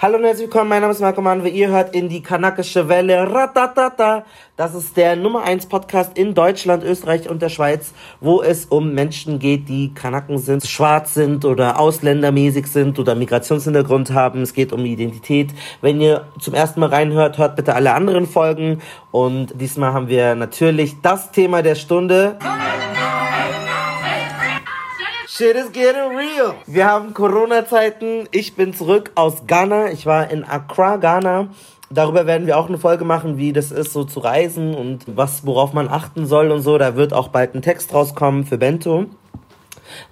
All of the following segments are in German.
Hallo und herzlich willkommen, mein Name ist Marco Mann, wie ihr hört in die kanakische Welle. Ratatata. Das ist der Nummer 1 Podcast in Deutschland, Österreich und der Schweiz, wo es um Menschen geht, die Kanaken sind, schwarz sind oder ausländermäßig sind oder Migrationshintergrund haben. Es geht um Identität. Wenn ihr zum ersten Mal reinhört, hört bitte alle anderen Folgen. Und diesmal haben wir natürlich das Thema der Stunde. Shit is getting real. Wir haben Corona-Zeiten. Ich bin zurück aus Ghana. Ich war in Accra, Ghana. Darüber werden wir auch eine Folge machen, wie das ist, so zu reisen und was, worauf man achten soll und so. Da wird auch bald ein Text rauskommen für Bento.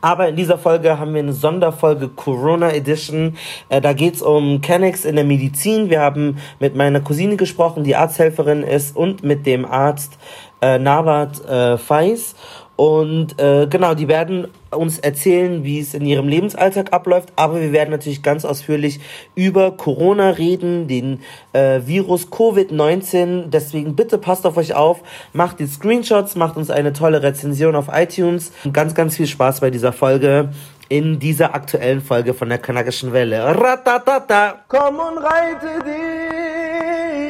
Aber in dieser Folge haben wir eine Sonderfolge Corona Edition. Äh, da geht's um Kennex in der Medizin. Wir haben mit meiner Cousine gesprochen, die Arzthelferin ist, und mit dem Arzt äh, Nawat äh, Feis. Und äh, genau, die werden uns erzählen, wie es in ihrem Lebensalltag abläuft, aber wir werden natürlich ganz ausführlich über Corona reden, den äh, Virus Covid-19. Deswegen bitte passt auf euch auf, macht die Screenshots, macht uns eine tolle Rezension auf iTunes. Und ganz, ganz viel Spaß bei dieser Folge. In dieser aktuellen Folge von der Kanakischen Welle. Ratatata, komm und reite dich.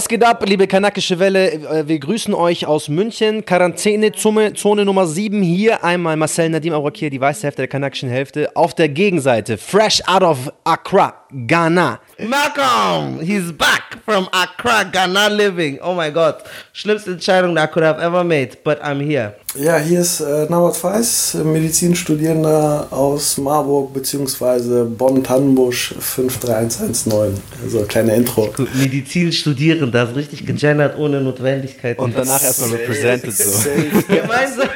Was geht ab, liebe kanakische Welle? Äh, wir grüßen euch aus München. Quarantänezone Zone Nummer 7. Hier einmal Marcel Nadim Aurakir, die weiße Hälfte der kanakischen Hälfte. Auf der Gegenseite, fresh out of Accra, Ghana. Malcolm, he's back from Accra, Ghana living. Oh my God. Schlimmste Entscheidung I could have ever made, but I'm here. Ja, hier ist äh, Nawat Feis, Medizinstudierender aus Marburg bzw. Bonn-Tannenbusch 53119. Also kleine Intro. Medizinstudierender, das ist richtig gegendert, ohne Notwendigkeit. Und danach erstmal represented so. gemeinsam,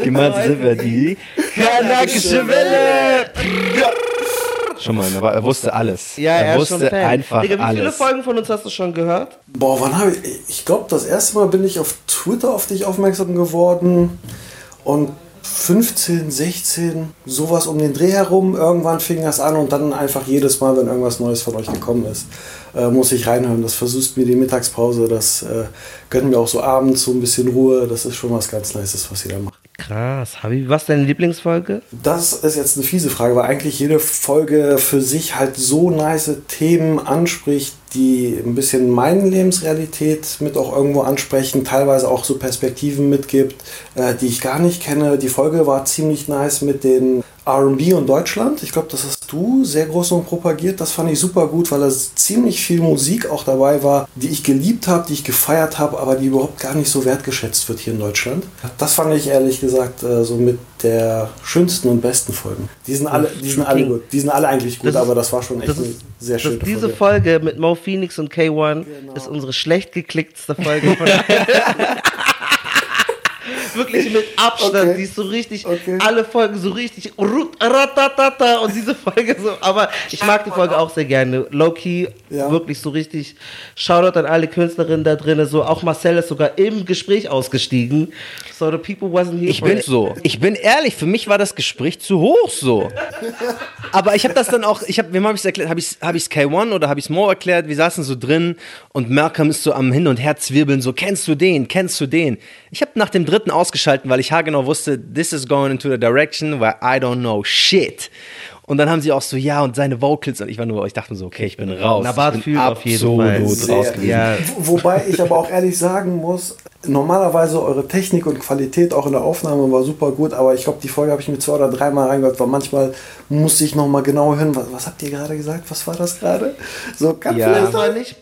gemeinsam sind wir die kanakische Welle. Schon mal, aber er wusste alles. Ja, er, er wusste einfach Digga, wie alles. Wie viele Folgen von uns hast du schon gehört? Boah, wann habe ich. Ich glaube, das erste Mal bin ich auf Twitter auf dich aufmerksam geworden. Und 15, 16, sowas um den Dreh herum. Irgendwann fing das an und dann einfach jedes Mal, wenn irgendwas Neues von euch gekommen ist, äh, muss ich reinhören. Das versüßt mir die Mittagspause, das äh, gönnt mir auch so abends so ein bisschen Ruhe. Das ist schon was ganz Nices, was ihr da macht. Krass. Habibi, was ist deine Lieblingsfolge? Das ist jetzt eine fiese Frage, weil eigentlich jede Folge für sich halt so nice Themen anspricht, die ein bisschen meine Lebensrealität mit auch irgendwo ansprechen, teilweise auch so Perspektiven mitgibt, äh, die ich gar nicht kenne. Die Folge war ziemlich nice mit den RB und Deutschland. Ich glaube, das hast du sehr groß und propagiert. Das fand ich super gut, weil da ziemlich viel Musik auch dabei war, die ich geliebt habe, die ich gefeiert habe, aber die überhaupt gar nicht so wertgeschätzt wird hier in Deutschland. Das fand ich ehrlich gesagt äh, so mit der schönsten und besten Folgen. Die sind alle, die sind alle gut. Die sind alle eigentlich gut, das aber das war schon echt eine sehr Folge. Diese Folge mit Mo Phoenix und K1 genau. ist unsere schlecht geklicktste Folge von wirklich mit Abstand. Okay. Die ist so richtig, okay. alle Folgen so richtig und diese Folge so. Aber ich mag die Folge auch sehr gerne. Low-Key, ja. wirklich so richtig. Shoutout an alle Künstlerinnen da drin. So, auch Marcel ist sogar im Gespräch ausgestiegen. So, the people wasn't here. Ich bin so. Ich bin ehrlich, für mich war das Gespräch zu hoch so. Aber ich habe das dann auch, ich habe, wem habe ich es erklärt? Habe ich es hab K1 oder habe ich es Mo erklärt? Wir saßen so drin und Malcolm ist so am Hin und Her zwirbeln, so, kennst du den? Kennst du den? Ich habe nach dem dritten ausgeschalten, weil ich haargenau wusste, this is going into the direction where I don't know shit. Und dann haben sie auch so, ja, und seine Vocals. Und ich war nur, ich dachte so, okay, ich bin raus. Nabat fühlt auf jeden Fall. Raus ja. Wobei ich aber auch ehrlich sagen muss, normalerweise eure Technik und Qualität auch in der Aufnahme war super gut, aber ich glaube, die Folge habe ich mir zwei oder dreimal reingehört, weil manchmal musste ich nochmal genau hören, was, was, habt ihr gerade gesagt? Was war das gerade? So, kann ja. vielleicht nicht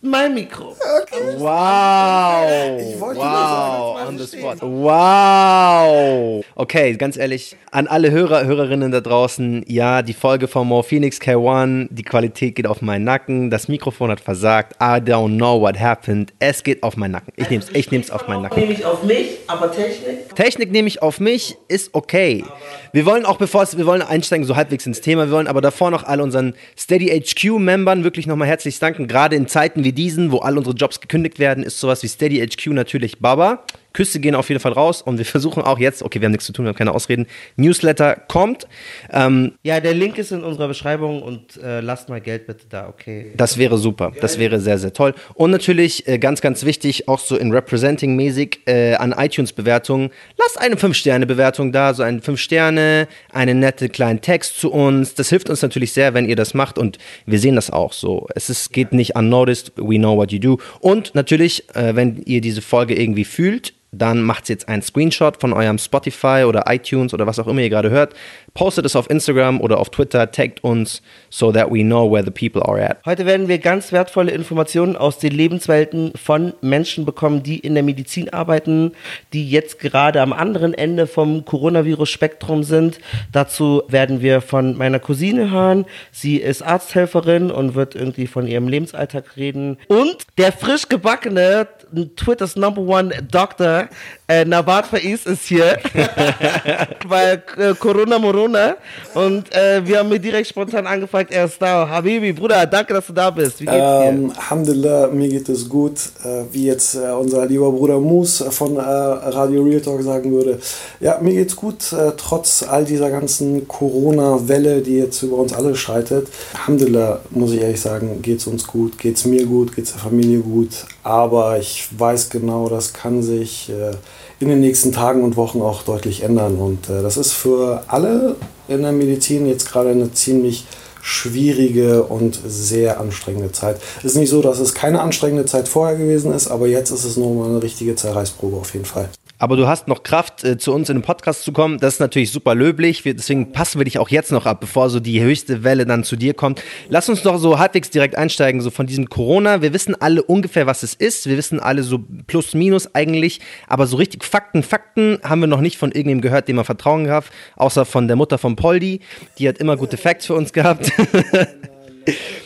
mein Mikro. Okay. Wow. Ich wollte wow. Nur sagen, the spot. Wow. Okay, ganz ehrlich, an alle Hörer, Hörerinnen da draußen, ja, die Folge von Mo Phoenix K1, die Qualität geht auf meinen Nacken, das Mikrofon hat versagt, I don't know what happened, es geht auf meinen Nacken. Ich nehm's, ich nehm's auf meinen Nacken. Nehme ich auf mich, aber Technik? Technik nehme ich auf mich, ist okay. Wir wollen auch, bevor es, wir wollen einsteigen so halbwegs ins Thema, wir wollen aber davor noch all unseren Steady HQ-Membern wirklich nochmal herzlich danken. Gerade in Zeiten wie diesen, wo all unsere Jobs gekündigt werden, ist sowas wie Steady HQ natürlich Baba. Küsse gehen auf jeden Fall raus und wir versuchen auch jetzt, okay, wir haben nichts zu tun, wir haben keine Ausreden, Newsletter kommt. Ähm, Ja, der Link ist in unserer Beschreibung und äh, lasst mal Geld bitte da, okay. Das wäre super. Das wäre sehr, sehr toll. Und natürlich äh, ganz, ganz wichtig, auch so in Representing-mäßig äh, an iTunes-Bewertungen. Lasst eine 5-Sterne-Bewertung da, so ein 5 Sterne, einen netten kleinen Text zu uns. Das hilft uns natürlich sehr, wenn ihr das macht und wir sehen das auch so. Es ist, geht nicht unnoticed, we know what you do. Und natürlich, äh, wenn ihr diese Folge irgendwie fühlt, dann macht jetzt einen Screenshot von eurem Spotify oder iTunes oder was auch immer ihr gerade hört, postet es auf Instagram oder auf Twitter, taggt uns, so that we know where the people are at. Heute werden wir ganz wertvolle Informationen aus den Lebenswelten von Menschen bekommen, die in der Medizin arbeiten, die jetzt gerade am anderen Ende vom Coronavirus-Spektrum sind. Dazu werden wir von meiner Cousine hören. Sie ist Arzthelferin und wird irgendwie von ihrem Lebensalltag reden. Und der frisch gebackene Twitters Number One Doctor, äh, Nawad Faiz ist hier. Weil äh, Corona Morona. Und äh, wir haben mir direkt spontan angefragt, er ist da. Habibi, Bruder, danke, dass du da bist. Wie geht's dir? Ähm, Alhamdulillah, mir geht es gut. Äh, wie jetzt äh, unser lieber Bruder Moose von äh, Radio Real Talk sagen würde. Ja, mir geht's gut, äh, trotz all dieser ganzen Corona-Welle, die jetzt über uns alle schreitet. Alhamdulillah, muss ich ehrlich sagen, geht's uns gut, geht's mir gut, geht's der Familie gut. Aber ich weiß genau, das kann sich äh, in den nächsten Tagen und Wochen auch deutlich ändern. Und äh, das ist für alle in der Medizin jetzt gerade eine ziemlich schwierige und sehr anstrengende Zeit. Es ist nicht so, dass es keine anstrengende Zeit vorher gewesen ist, aber jetzt ist es nochmal eine richtige Zerreißprobe auf jeden Fall. Aber du hast noch Kraft, äh, zu uns in den Podcast zu kommen. Das ist natürlich super löblich. Wir, deswegen passen wir dich auch jetzt noch ab, bevor so die höchste Welle dann zu dir kommt. Lass uns doch so halbwegs direkt einsteigen, so von diesem Corona. Wir wissen alle ungefähr, was es ist. Wir wissen alle so plus minus eigentlich. Aber so richtig Fakten, Fakten haben wir noch nicht von irgendjemandem gehört, dem man Vertrauen gehabt. Außer von der Mutter von Poldi. Die hat immer gute Facts für uns gehabt.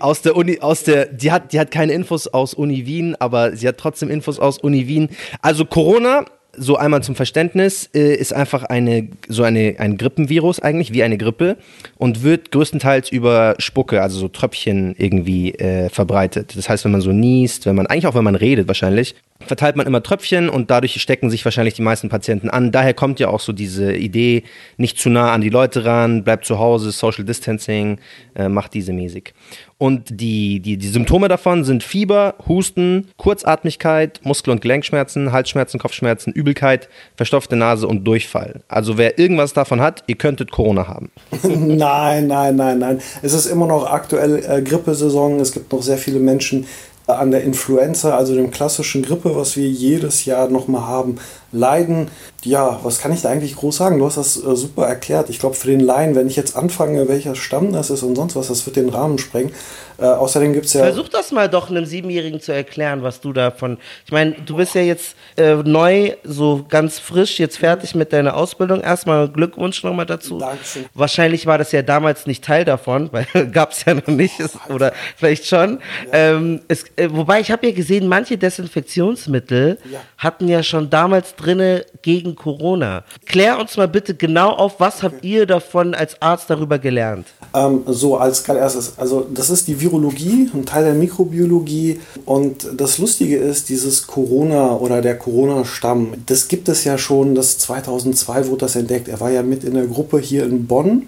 aus der Uni, aus der, die hat, die hat keine Infos aus Uni Wien, aber sie hat trotzdem Infos aus Uni Wien. Also Corona, so einmal zum Verständnis, äh, ist einfach eine, so eine, ein Grippenvirus eigentlich, wie eine Grippe und wird größtenteils über Spucke, also so Tröpfchen irgendwie äh, verbreitet. Das heißt, wenn man so niest, wenn man, eigentlich auch wenn man redet wahrscheinlich, verteilt man immer Tröpfchen und dadurch stecken sich wahrscheinlich die meisten Patienten an. Daher kommt ja auch so diese Idee, nicht zu nah an die Leute ran, bleibt zu Hause, Social Distancing, äh, macht diese mäßig. Und die, die, die Symptome davon sind Fieber, Husten, Kurzatmigkeit, Muskel- und Gelenkschmerzen, Halsschmerzen, Kopfschmerzen, Übelkeit, verstopfte Nase und Durchfall. Also wer irgendwas davon hat, ihr könntet Corona haben. nein, nein, nein, nein. Es ist immer noch aktuell äh, Grippesaison. Es gibt noch sehr viele Menschen an der Influenza, also dem klassischen Grippe, was wir jedes Jahr nochmal haben, leiden. Ja, was kann ich da eigentlich groß sagen? Du hast das äh, super erklärt. Ich glaube, für den Laien, wenn ich jetzt anfange, welcher Stamm das ist und sonst was, das wird den Rahmen sprengen. Äh, außerdem gibt es ja. Versuch das mal doch einem Siebenjährigen zu erklären, was du davon. Ich meine, du bist ja jetzt äh, neu, so ganz frisch, jetzt fertig mit deiner Ausbildung. Erstmal Glückwunsch nochmal dazu. Dankeschön. Wahrscheinlich war das ja damals nicht Teil davon, weil gab es ja noch nicht, es- oder vielleicht schon. Ähm, es, äh, wobei ich habe ja gesehen, manche Desinfektionsmittel Ja. hatten ja schon damals drinne gegen Corona. Klär uns mal bitte genau auf, was habt ihr davon als Arzt darüber gelernt? Ähm, so, als allererstes, also das ist die Virologie, ein Teil der Mikrobiologie. Und das Lustige ist, dieses Corona oder der Corona-Stamm, das gibt es ja schon, das 2002 wurde das entdeckt. Er war ja mit in der Gruppe hier in Bonn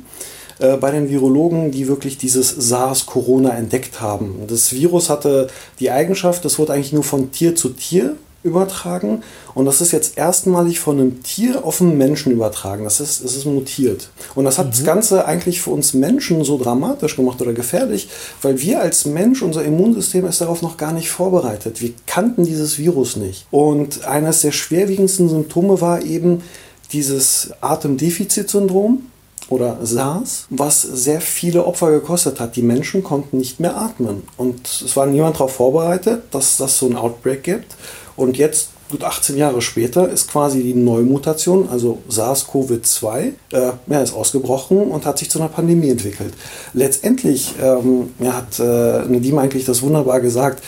äh, bei den Virologen, die wirklich dieses SARS-Corona entdeckt haben. Das Virus hatte die Eigenschaft, das wurde eigentlich nur von Tier zu Tier übertragen und das ist jetzt erstmalig von einem Tier auf einen Menschen übertragen. Das ist, es ist mutiert. Und das hat das Ganze eigentlich für uns Menschen so dramatisch gemacht oder gefährlich, weil wir als Mensch, unser Immunsystem ist darauf noch gar nicht vorbereitet. Wir kannten dieses Virus nicht. Und eines der schwerwiegendsten Symptome war eben dieses Atemdefizitsyndrom oder SARS, was sehr viele Opfer gekostet hat. Die Menschen konnten nicht mehr atmen. Und es war niemand darauf vorbereitet, dass das so ein Outbreak gibt. Und jetzt gut 18 Jahre später ist quasi die Neumutation, also SARS-CoV-2, äh, ja, ist ausgebrochen und hat sich zu einer Pandemie entwickelt. Letztendlich ähm, ja, hat äh, Nadim eigentlich das wunderbar gesagt,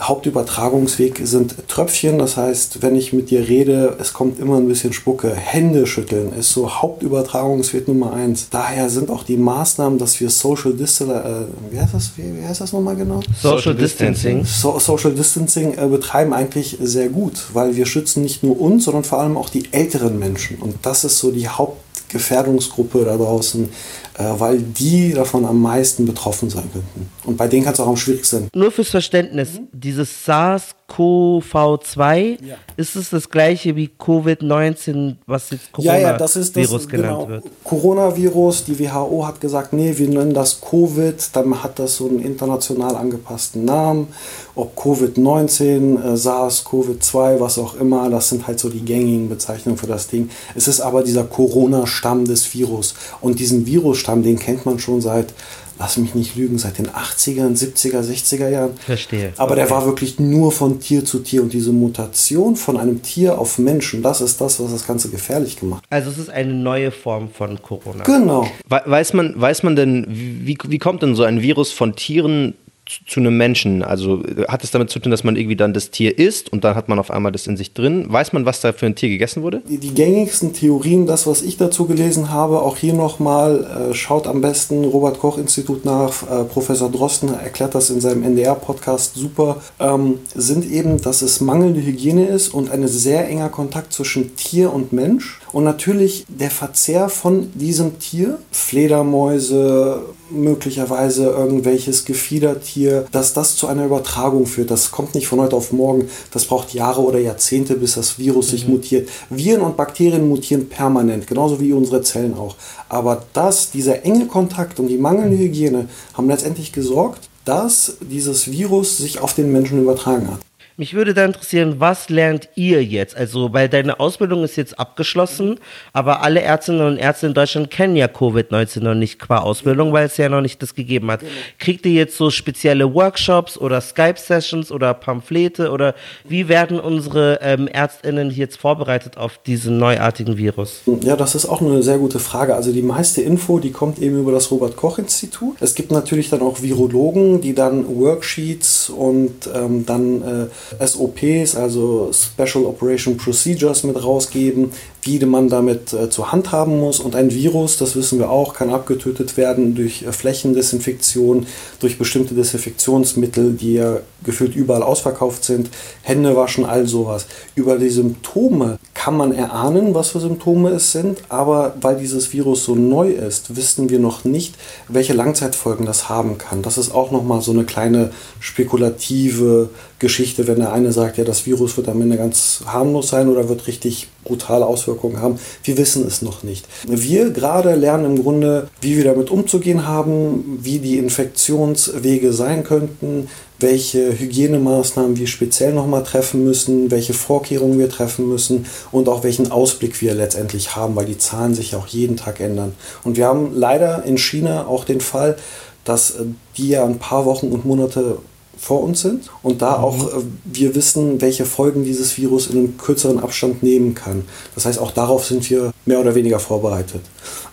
Hauptübertragungsweg sind Tröpfchen, das heißt, wenn ich mit dir rede, es kommt immer ein bisschen Spucke. Hände schütteln ist so Hauptübertragungsweg Nummer eins. Daher sind auch die Maßnahmen, dass wir Social Distancing, äh, wie heißt das, wie, wie heißt das nochmal genau? Social Distancing. So, Social Distancing äh, betreiben eigentlich sehr gut, weil wir schützen nicht nur uns, sondern vor allem auch die älteren Menschen. Und das ist so die Hauptgefährdungsgruppe da draußen, weil die davon am meisten betroffen sein könnten. Und bei denen kann es auch am schwierigsten. Nur fürs Verständnis, mhm. dieses SARS-CoV-2, ja. ist es das gleiche wie Covid-19, was jetzt Coronavirus ja, ja, das ist das, genannt genau, wird? Coronavirus, die WHO hat gesagt, nee, wir nennen das Covid, dann hat das so einen international angepassten Namen. Ob Covid-19, äh, SARS-CoV-2, was auch immer, das sind halt so die gängigen Bezeichnungen für das Ding. Es ist aber dieser Corona-Stamm des Virus. Und diesen Virus Stamm, den kennt man schon seit, lass mich nicht lügen, seit den 80er, 70er, 60er Jahren. Verstehe. Aber der war wirklich nur von Tier zu Tier. Und diese Mutation von einem Tier auf Menschen, das ist das, was das Ganze gefährlich gemacht hat. Also es ist eine neue Form von Corona. Genau. Weiß man, weiß man denn, wie, wie kommt denn so ein Virus von Tieren zu einem Menschen? Also hat es damit zu tun, dass man irgendwie dann das Tier isst und dann hat man auf einmal das in sich drin? Weiß man, was da für ein Tier gegessen wurde? Die, die gängigsten Theorien, das, was ich dazu gelesen habe, auch hier nochmal, äh, schaut am besten Robert Koch Institut nach, äh, Professor Drosten erklärt das in seinem NDR-Podcast super, ähm, sind eben, dass es mangelnde Hygiene ist und ein sehr enger Kontakt zwischen Tier und Mensch und natürlich der Verzehr von diesem Tier, Fledermäuse, möglicherweise irgendwelches Gefiedertier, dass das zu einer Übertragung führt. Das kommt nicht von heute auf morgen. Das braucht Jahre oder Jahrzehnte, bis das Virus mhm. sich mutiert. Viren und Bakterien mutieren permanent, genauso wie unsere Zellen auch. Aber das, dieser enge Kontakt und die mangelnde Hygiene haben letztendlich gesorgt, dass dieses Virus sich auf den Menschen übertragen hat. Mich würde da interessieren, was lernt ihr jetzt? Also, weil deine Ausbildung ist jetzt abgeschlossen, aber alle Ärztinnen und Ärzte in Deutschland kennen ja Covid-19 noch nicht qua Ausbildung, weil es ja noch nicht das gegeben hat. Kriegt ihr jetzt so spezielle Workshops oder Skype-Sessions oder Pamphlete oder wie werden unsere ähm, ÄrztInnen jetzt vorbereitet auf diesen neuartigen Virus? Ja, das ist auch eine sehr gute Frage. Also die meiste Info, die kommt eben über das Robert-Koch-Institut. Es gibt natürlich dann auch Virologen, die dann Worksheets und ähm, dann äh, SOPs, also Special Operation Procedures mit rausgeben, wie man damit äh, zur Hand haben muss. Und ein Virus, das wissen wir auch, kann abgetötet werden durch äh, Flächendesinfektion, durch bestimmte Desinfektionsmittel, die ja gefühlt überall ausverkauft sind, Hände waschen, all sowas. Über die Symptome kann man erahnen, was für Symptome es sind, aber weil dieses Virus so neu ist, wissen wir noch nicht, welche Langzeitfolgen das haben kann. Das ist auch nochmal so eine kleine spekulative Geschichte, wenn der eine sagt, ja, das Virus wird am Ende ganz harmlos sein oder wird richtig brutale Auswirkungen haben. Wir wissen es noch nicht. Wir gerade lernen im Grunde, wie wir damit umzugehen haben, wie die Infektionswege sein könnten, welche Hygienemaßnahmen wir speziell nochmal treffen müssen, welche Vorkehrungen wir treffen müssen und auch welchen Ausblick wir letztendlich haben, weil die Zahlen sich auch jeden Tag ändern. Und wir haben leider in China auch den Fall, dass die ja ein paar Wochen und Monate vor uns sind und da mhm. auch äh, wir wissen, welche Folgen dieses Virus in einem kürzeren Abstand nehmen kann. Das heißt, auch darauf sind wir mehr oder weniger vorbereitet.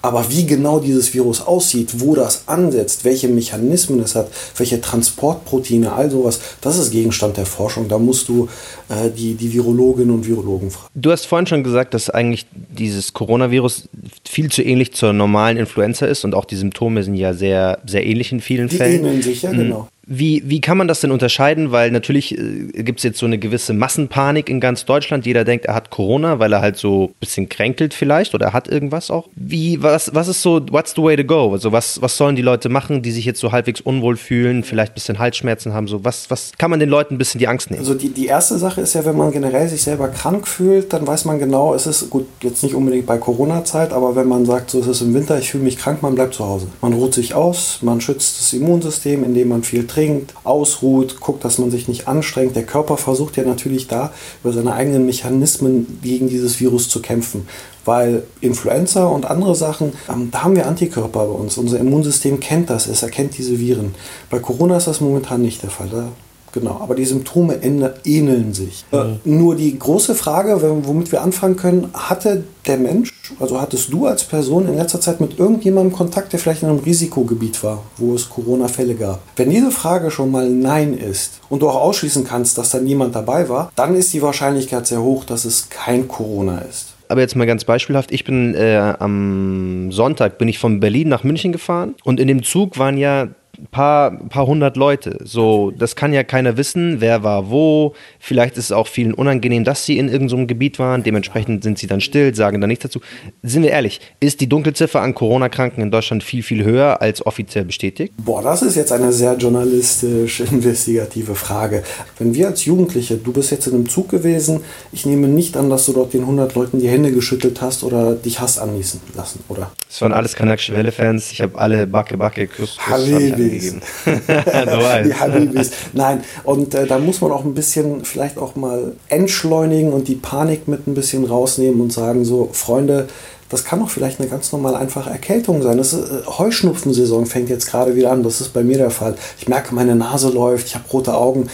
Aber wie genau dieses Virus aussieht, wo das ansetzt, welche Mechanismen es hat, welche Transportproteine, all sowas, das ist Gegenstand der Forschung. Da musst du äh, die, die Virologinnen und Virologen fragen. Du hast vorhin schon gesagt, dass eigentlich dieses Coronavirus viel zu ähnlich zur normalen Influenza ist und auch die Symptome sind ja sehr, sehr ähnlich in vielen die Fällen. Die ähneln sich, ja, mhm. genau. Wie, wie kann man das denn unterscheiden? Weil natürlich äh, gibt es jetzt so eine gewisse Massenpanik in ganz Deutschland. Jeder denkt, er hat Corona, weil er halt so ein bisschen kränkelt vielleicht oder er hat irgendwas auch. Wie, was, was ist so, what's the way to go? Also was, was sollen die Leute machen, die sich jetzt so halbwegs unwohl fühlen, vielleicht ein bisschen Halsschmerzen haben? So, was, was kann man den Leuten ein bisschen die Angst nehmen? Also die, die erste Sache ist ja, wenn man generell sich selber krank fühlt, dann weiß man genau, es ist gut, jetzt nicht unbedingt bei Corona-Zeit, aber wenn man sagt, so es ist im Winter, ich fühle mich krank, man bleibt zu Hause. Man ruht sich aus, man schützt das Immunsystem, indem man viel trinkt, ausruht guckt, dass man sich nicht anstrengt. Der Körper versucht ja natürlich da über seine eigenen Mechanismen gegen dieses Virus zu kämpfen. Weil Influenza und andere Sachen, ähm, da haben wir Antikörper bei uns. Unser Immunsystem kennt das, es erkennt diese Viren. Bei Corona ist das momentan nicht der Fall. Da Genau, aber die Symptome ähneln sich. Mhm. Äh, nur die große Frage, womit wir anfangen können, hatte der Mensch, also hattest du als Person in letzter Zeit mit irgendjemandem Kontakt, der vielleicht in einem Risikogebiet war, wo es Corona-Fälle gab? Wenn diese Frage schon mal Nein ist und du auch ausschließen kannst, dass da niemand dabei war, dann ist die Wahrscheinlichkeit sehr hoch, dass es kein Corona ist aber jetzt mal ganz beispielhaft, ich bin äh, am Sonntag bin ich von Berlin nach München gefahren und in dem Zug waren ja paar, paar hundert Leute. So, das kann ja keiner wissen, wer war wo. Vielleicht ist es auch vielen unangenehm, dass sie in irgendeinem Gebiet waren. Dementsprechend sind sie dann still, sagen dann nichts dazu. Sind wir ehrlich, ist die Dunkelziffer an Corona-Kranken in Deutschland viel, viel höher als offiziell bestätigt? Boah, das ist jetzt eine sehr journalistisch-investigative Frage. Wenn wir als Jugendliche, du bist jetzt in einem Zug gewesen, ich nehme nicht an, dass du dort den 100 Leuten die Hände geschüttelt hast oder dich hast annießen lassen, oder? Das waren alles kanakische Welle-Fans. Ich habe alle Backe, Backe, Kuss, Kuss Habibis. die Habibis. Nein, und äh, da muss man auch ein bisschen vielleicht auch mal entschleunigen und die Panik mit ein bisschen rausnehmen und sagen so, Freunde, das kann auch vielleicht eine ganz normale einfache Erkältung sein. Das ist, äh, Heuschnupfensaison fängt jetzt gerade wieder an. Das ist bei mir der Fall. Ich merke, meine Nase läuft, ich habe rote Augen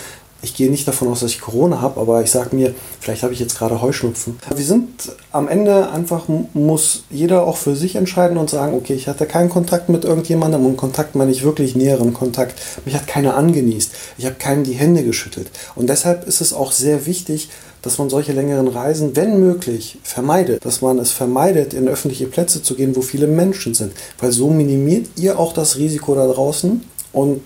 ich gehe nicht davon aus, dass ich Corona habe, aber ich sage mir, vielleicht habe ich jetzt gerade Heuschnupfen. Wir sind am Ende einfach, muss jeder auch für sich entscheiden und sagen, okay, ich hatte keinen Kontakt mit irgendjemandem und Kontakt meine ich wirklich näheren Kontakt. Mich hat keiner angenießt. Ich habe keinem die Hände geschüttelt. Und deshalb ist es auch sehr wichtig, dass man solche längeren Reisen, wenn möglich, vermeidet. Dass man es vermeidet, in öffentliche Plätze zu gehen, wo viele Menschen sind. Weil so minimiert ihr auch das Risiko da draußen und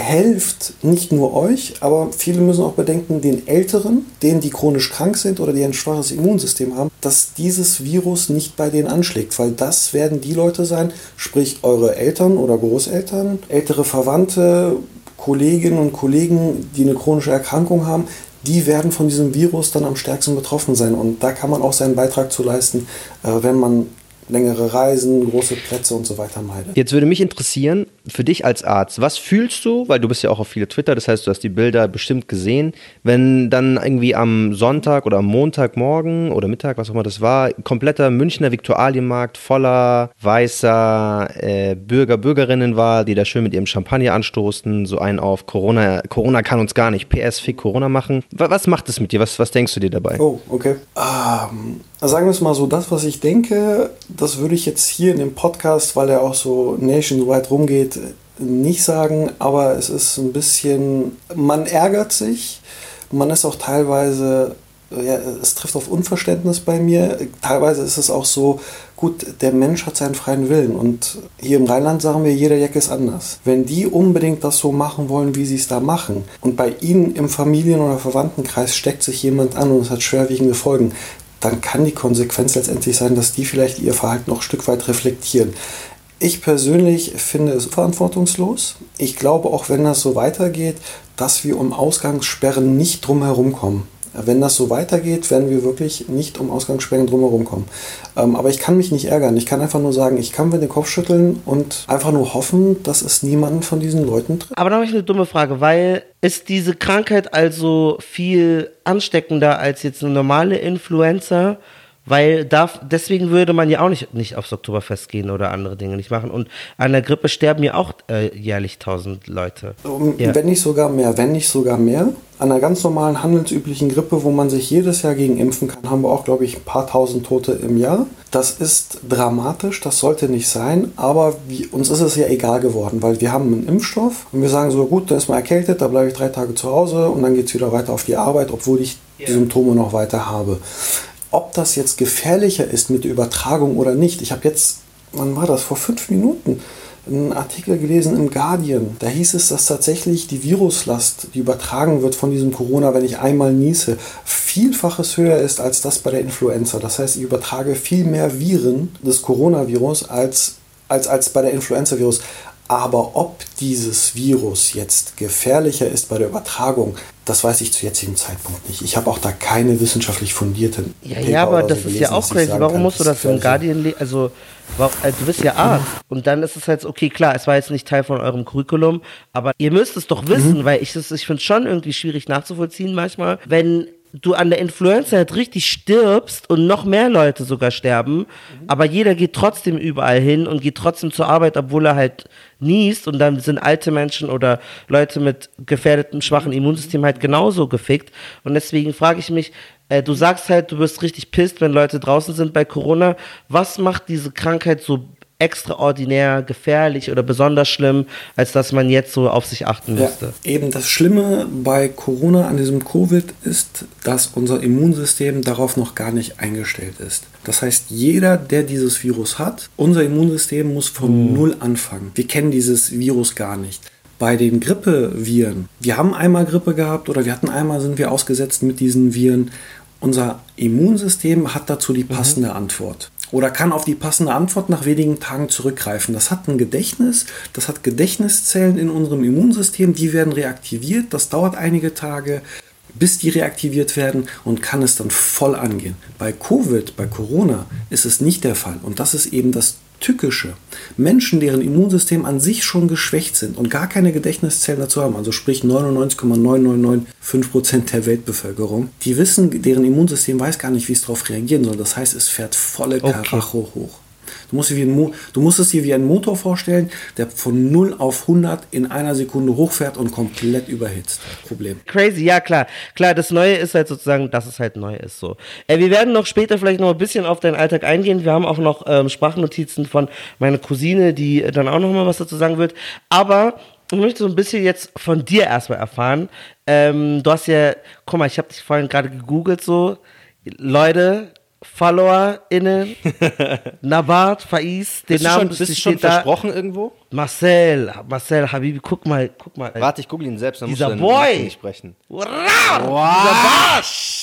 helft nicht nur euch, aber viele müssen auch bedenken, den Älteren, denen die chronisch krank sind oder die ein schwaches Immunsystem haben, dass dieses Virus nicht bei denen anschlägt, weil das werden die Leute sein, sprich eure Eltern oder Großeltern, ältere Verwandte, Kolleginnen und Kollegen, die eine chronische Erkrankung haben, die werden von diesem Virus dann am stärksten betroffen sein. Und da kann man auch seinen Beitrag zu leisten, äh, wenn man längere Reisen, große Plätze und so weiter meide. Jetzt würde mich interessieren, für dich als Arzt, was fühlst du, weil du bist ja auch auf viele Twitter, das heißt, du hast die Bilder bestimmt gesehen, wenn dann irgendwie am Sonntag oder am Montagmorgen oder Mittag, was auch immer das war, kompletter Münchner Viktualienmarkt voller weißer äh, Bürger, Bürgerinnen war, die da schön mit ihrem Champagner anstoßen, so einen auf Corona, Corona kann uns gar nicht, PS, Fick Corona machen. Was macht es mit dir? Was, was denkst du dir dabei? Oh, okay. Ähm, sagen wir es mal so, das, was ich denke, das würde ich jetzt hier in dem Podcast, weil er auch so nationwide rumgeht, nicht sagen, aber es ist ein bisschen, man ärgert sich, man ist auch teilweise, ja, es trifft auf Unverständnis bei mir. Teilweise ist es auch so, gut, der Mensch hat seinen freien Willen und hier im Rheinland sagen wir, jeder Jack ist anders. Wenn die unbedingt das so machen wollen, wie sie es da machen und bei ihnen im Familien- oder Verwandtenkreis steckt sich jemand an und es hat schwerwiegende Folgen, dann kann die Konsequenz letztendlich sein, dass die vielleicht ihr Verhalten noch ein Stück weit reflektieren. Ich persönlich finde es verantwortungslos. Ich glaube auch, wenn das so weitergeht, dass wir um Ausgangssperren nicht drumherum kommen. Wenn das so weitergeht, werden wir wirklich nicht um Ausgangssperren drumherum kommen. Ähm, aber ich kann mich nicht ärgern. Ich kann einfach nur sagen, ich kann mir den Kopf schütteln und einfach nur hoffen, dass es niemanden von diesen Leuten trifft. Aber da habe ich eine dumme Frage, weil ist diese Krankheit also viel ansteckender als jetzt eine normale Influenza? Weil da, deswegen würde man ja auch nicht, nicht aufs Oktoberfest gehen oder andere Dinge nicht machen. Und an der Grippe sterben ja auch äh, jährlich tausend Leute. Um, ja. Wenn nicht sogar mehr, wenn nicht sogar mehr. An einer ganz normalen handelsüblichen Grippe, wo man sich jedes Jahr gegen impfen kann, haben wir auch, glaube ich, ein paar tausend Tote im Jahr. Das ist dramatisch, das sollte nicht sein, aber wie, uns ist es ja egal geworden, weil wir haben einen Impfstoff und wir sagen so, gut, da ist man erkältet, da bleibe ich drei Tage zu Hause und dann geht es wieder weiter auf die Arbeit, obwohl ich die Symptome noch weiter habe ob das jetzt gefährlicher ist mit der Übertragung oder nicht. Ich habe jetzt, wann war das, vor fünf Minuten einen Artikel gelesen im Guardian. Da hieß es, dass tatsächlich die Viruslast, die übertragen wird von diesem Corona, wenn ich einmal niese, vielfaches höher ist als das bei der Influenza. Das heißt, ich übertrage viel mehr Viren des Coronavirus als, als, als bei der Influenza-Virus. Aber ob dieses Virus jetzt gefährlicher ist bei der Übertragung, das weiß ich zu jetzigem Zeitpunkt nicht. Ich habe auch da keine wissenschaftlich fundierten. Ja, ja, aber das so ist ja auch crazy. Warum musst du das im Guardian lesen? Also, also, du bist ja Arzt. Und dann ist es halt, okay, klar, es war jetzt nicht Teil von eurem Curriculum, aber ihr müsst es doch wissen, mhm. weil ich, ich finde es schon irgendwie schwierig nachzuvollziehen manchmal, wenn du an der Influenza halt richtig stirbst und noch mehr Leute sogar sterben, mhm. aber jeder geht trotzdem überall hin und geht trotzdem zur Arbeit, obwohl er halt niest und dann sind alte Menschen oder Leute mit gefährdetem, schwachen Immunsystem halt genauso gefickt. Und deswegen frage ich mich, äh, du sagst halt, du bist richtig pisst, wenn Leute draußen sind bei Corona. Was macht diese Krankheit so extraordinär gefährlich oder besonders schlimm, als dass man jetzt so auf sich achten müsste. Ja, eben das Schlimme bei Corona an diesem Covid ist, dass unser Immunsystem darauf noch gar nicht eingestellt ist. Das heißt, jeder, der dieses Virus hat, unser Immunsystem muss von mhm. Null anfangen. Wir kennen dieses Virus gar nicht bei den Grippeviren. Wir haben einmal Grippe gehabt oder wir hatten einmal sind wir ausgesetzt mit diesen Viren. Unser Immunsystem hat dazu die mhm. passende mhm. Antwort oder kann auf die passende Antwort nach wenigen Tagen zurückgreifen. Das hat ein Gedächtnis, das hat Gedächtniszellen in unserem Immunsystem, die werden reaktiviert. Das dauert einige Tage, bis die reaktiviert werden und kann es dann voll angehen. Bei Covid, bei Corona ist es nicht der Fall und das ist eben das Tückische. Menschen, deren Immunsystem an sich schon geschwächt sind und gar keine Gedächtniszellen dazu haben, also sprich 99,9995% der Weltbevölkerung, die wissen, deren Immunsystem weiß gar nicht, wie es darauf reagieren soll. Das heißt, es fährt volle Karacho okay. hoch. Du musst, du musst es dir wie einen Motor vorstellen, der von 0 auf 100 in einer Sekunde hochfährt und komplett überhitzt. Problem. Crazy, ja klar. Klar, das Neue ist halt sozusagen, dass es halt neu ist so. Äh, wir werden noch später vielleicht noch ein bisschen auf deinen Alltag eingehen. Wir haben auch noch ähm, Sprachnotizen von meiner Cousine, die dann auch noch mal was dazu sagen wird. Aber ich möchte so ein bisschen jetzt von dir erstmal erfahren. Ähm, du hast ja, guck mal, ich habe dich vorhin gerade gegoogelt so. Leute, FollowerInnen, Nabat, Faiz, den bist Namen. Du schon, bist du schon versprochen irgendwo? Marcel, Marcel, Habibi, guck mal, guck mal. Warte, ich google ihn selbst, dann Dieser musst du Boy. nicht sprechen. Wow. Dieser Barsch.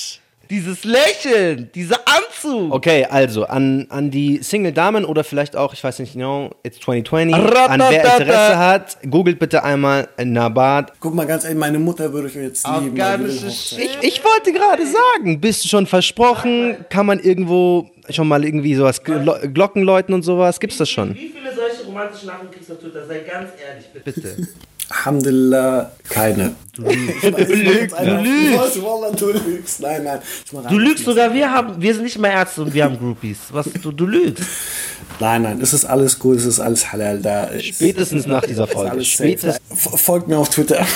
Dieses Lächeln, dieser Anzug. Okay, also an, an die Single-Damen oder vielleicht auch, ich weiß nicht genau, it's 2020, an wer Interesse hat, googelt bitte einmal Nabat. Guck mal ganz ehrlich, meine Mutter würde ich jetzt lieben. Ich, ich wollte gerade sagen, bist du schon versprochen, kann man irgendwo schon mal irgendwie sowas, Glocken läuten und sowas, gibt's das schon? Wie viele solche romantischen Nachrichten kriegst du auf Twitter? Sei ganz ehrlich, bitte. Alhamdulillah, keine. Du lügst. du lügst. Du lügst. Nein, nein. Du lügst sogar, wir haben, wir sind nicht mehr Ärzte und wir haben Groupies. Was, du, du lügst. Nein, nein, es ist alles gut, es ist alles halal da. Spätestens nach dieser Folge. Spätestens. Folgt mir auf Twitter.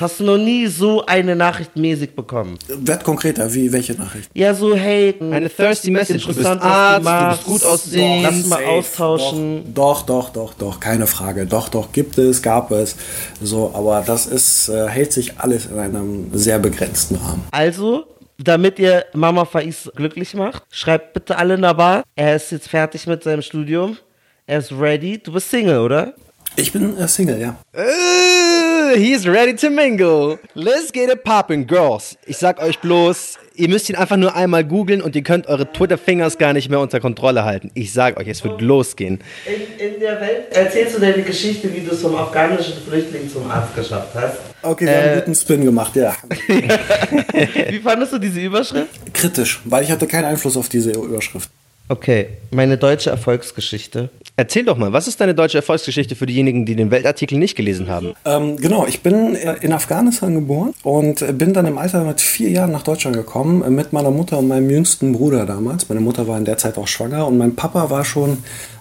Das hast du noch nie so eine Nachricht mäßig bekommen. Werd konkreter, wie welche Nachricht? Ja, so, hey, eine thirsty message, du bist Arzt, du bist gut aussehen, lass mal austauschen. Doch, doch, doch, doch, keine Frage. Doch, doch, gibt es, gab es. So, aber das ist, äh, hält sich alles in einem sehr begrenzten Rahmen. Also, damit ihr Mama Faiz glücklich macht, schreibt bitte alle in der Bar. Er ist jetzt fertig mit seinem Studium. Er ist ready. Du bist Single, oder? Ich bin äh, Single, ja. Uh, he's ready to mingle. Let's get it poppin', girls. Ich sag euch bloß, ihr müsst ihn einfach nur einmal googeln und ihr könnt eure Twitter-Fingers gar nicht mehr unter Kontrolle halten. Ich sag euch, es wird losgehen. In, in der Welt erzählst du deine Geschichte, wie du es vom afghanischen Flüchtling zum Arzt geschafft hast. Okay, wir äh, haben einen guten Spin gemacht, ja. wie fandest du diese Überschrift? Kritisch, weil ich hatte keinen Einfluss auf diese Überschrift. Okay, meine deutsche Erfolgsgeschichte. Erzähl doch mal, was ist deine deutsche Erfolgsgeschichte für diejenigen, die den Weltartikel nicht gelesen haben? Ähm, genau, ich bin äh, in Afghanistan geboren und bin dann im Alter mit vier Jahren nach Deutschland gekommen, äh, mit meiner Mutter und meinem jüngsten Bruder damals. Meine Mutter war in der Zeit auch schwanger und mein Papa war schon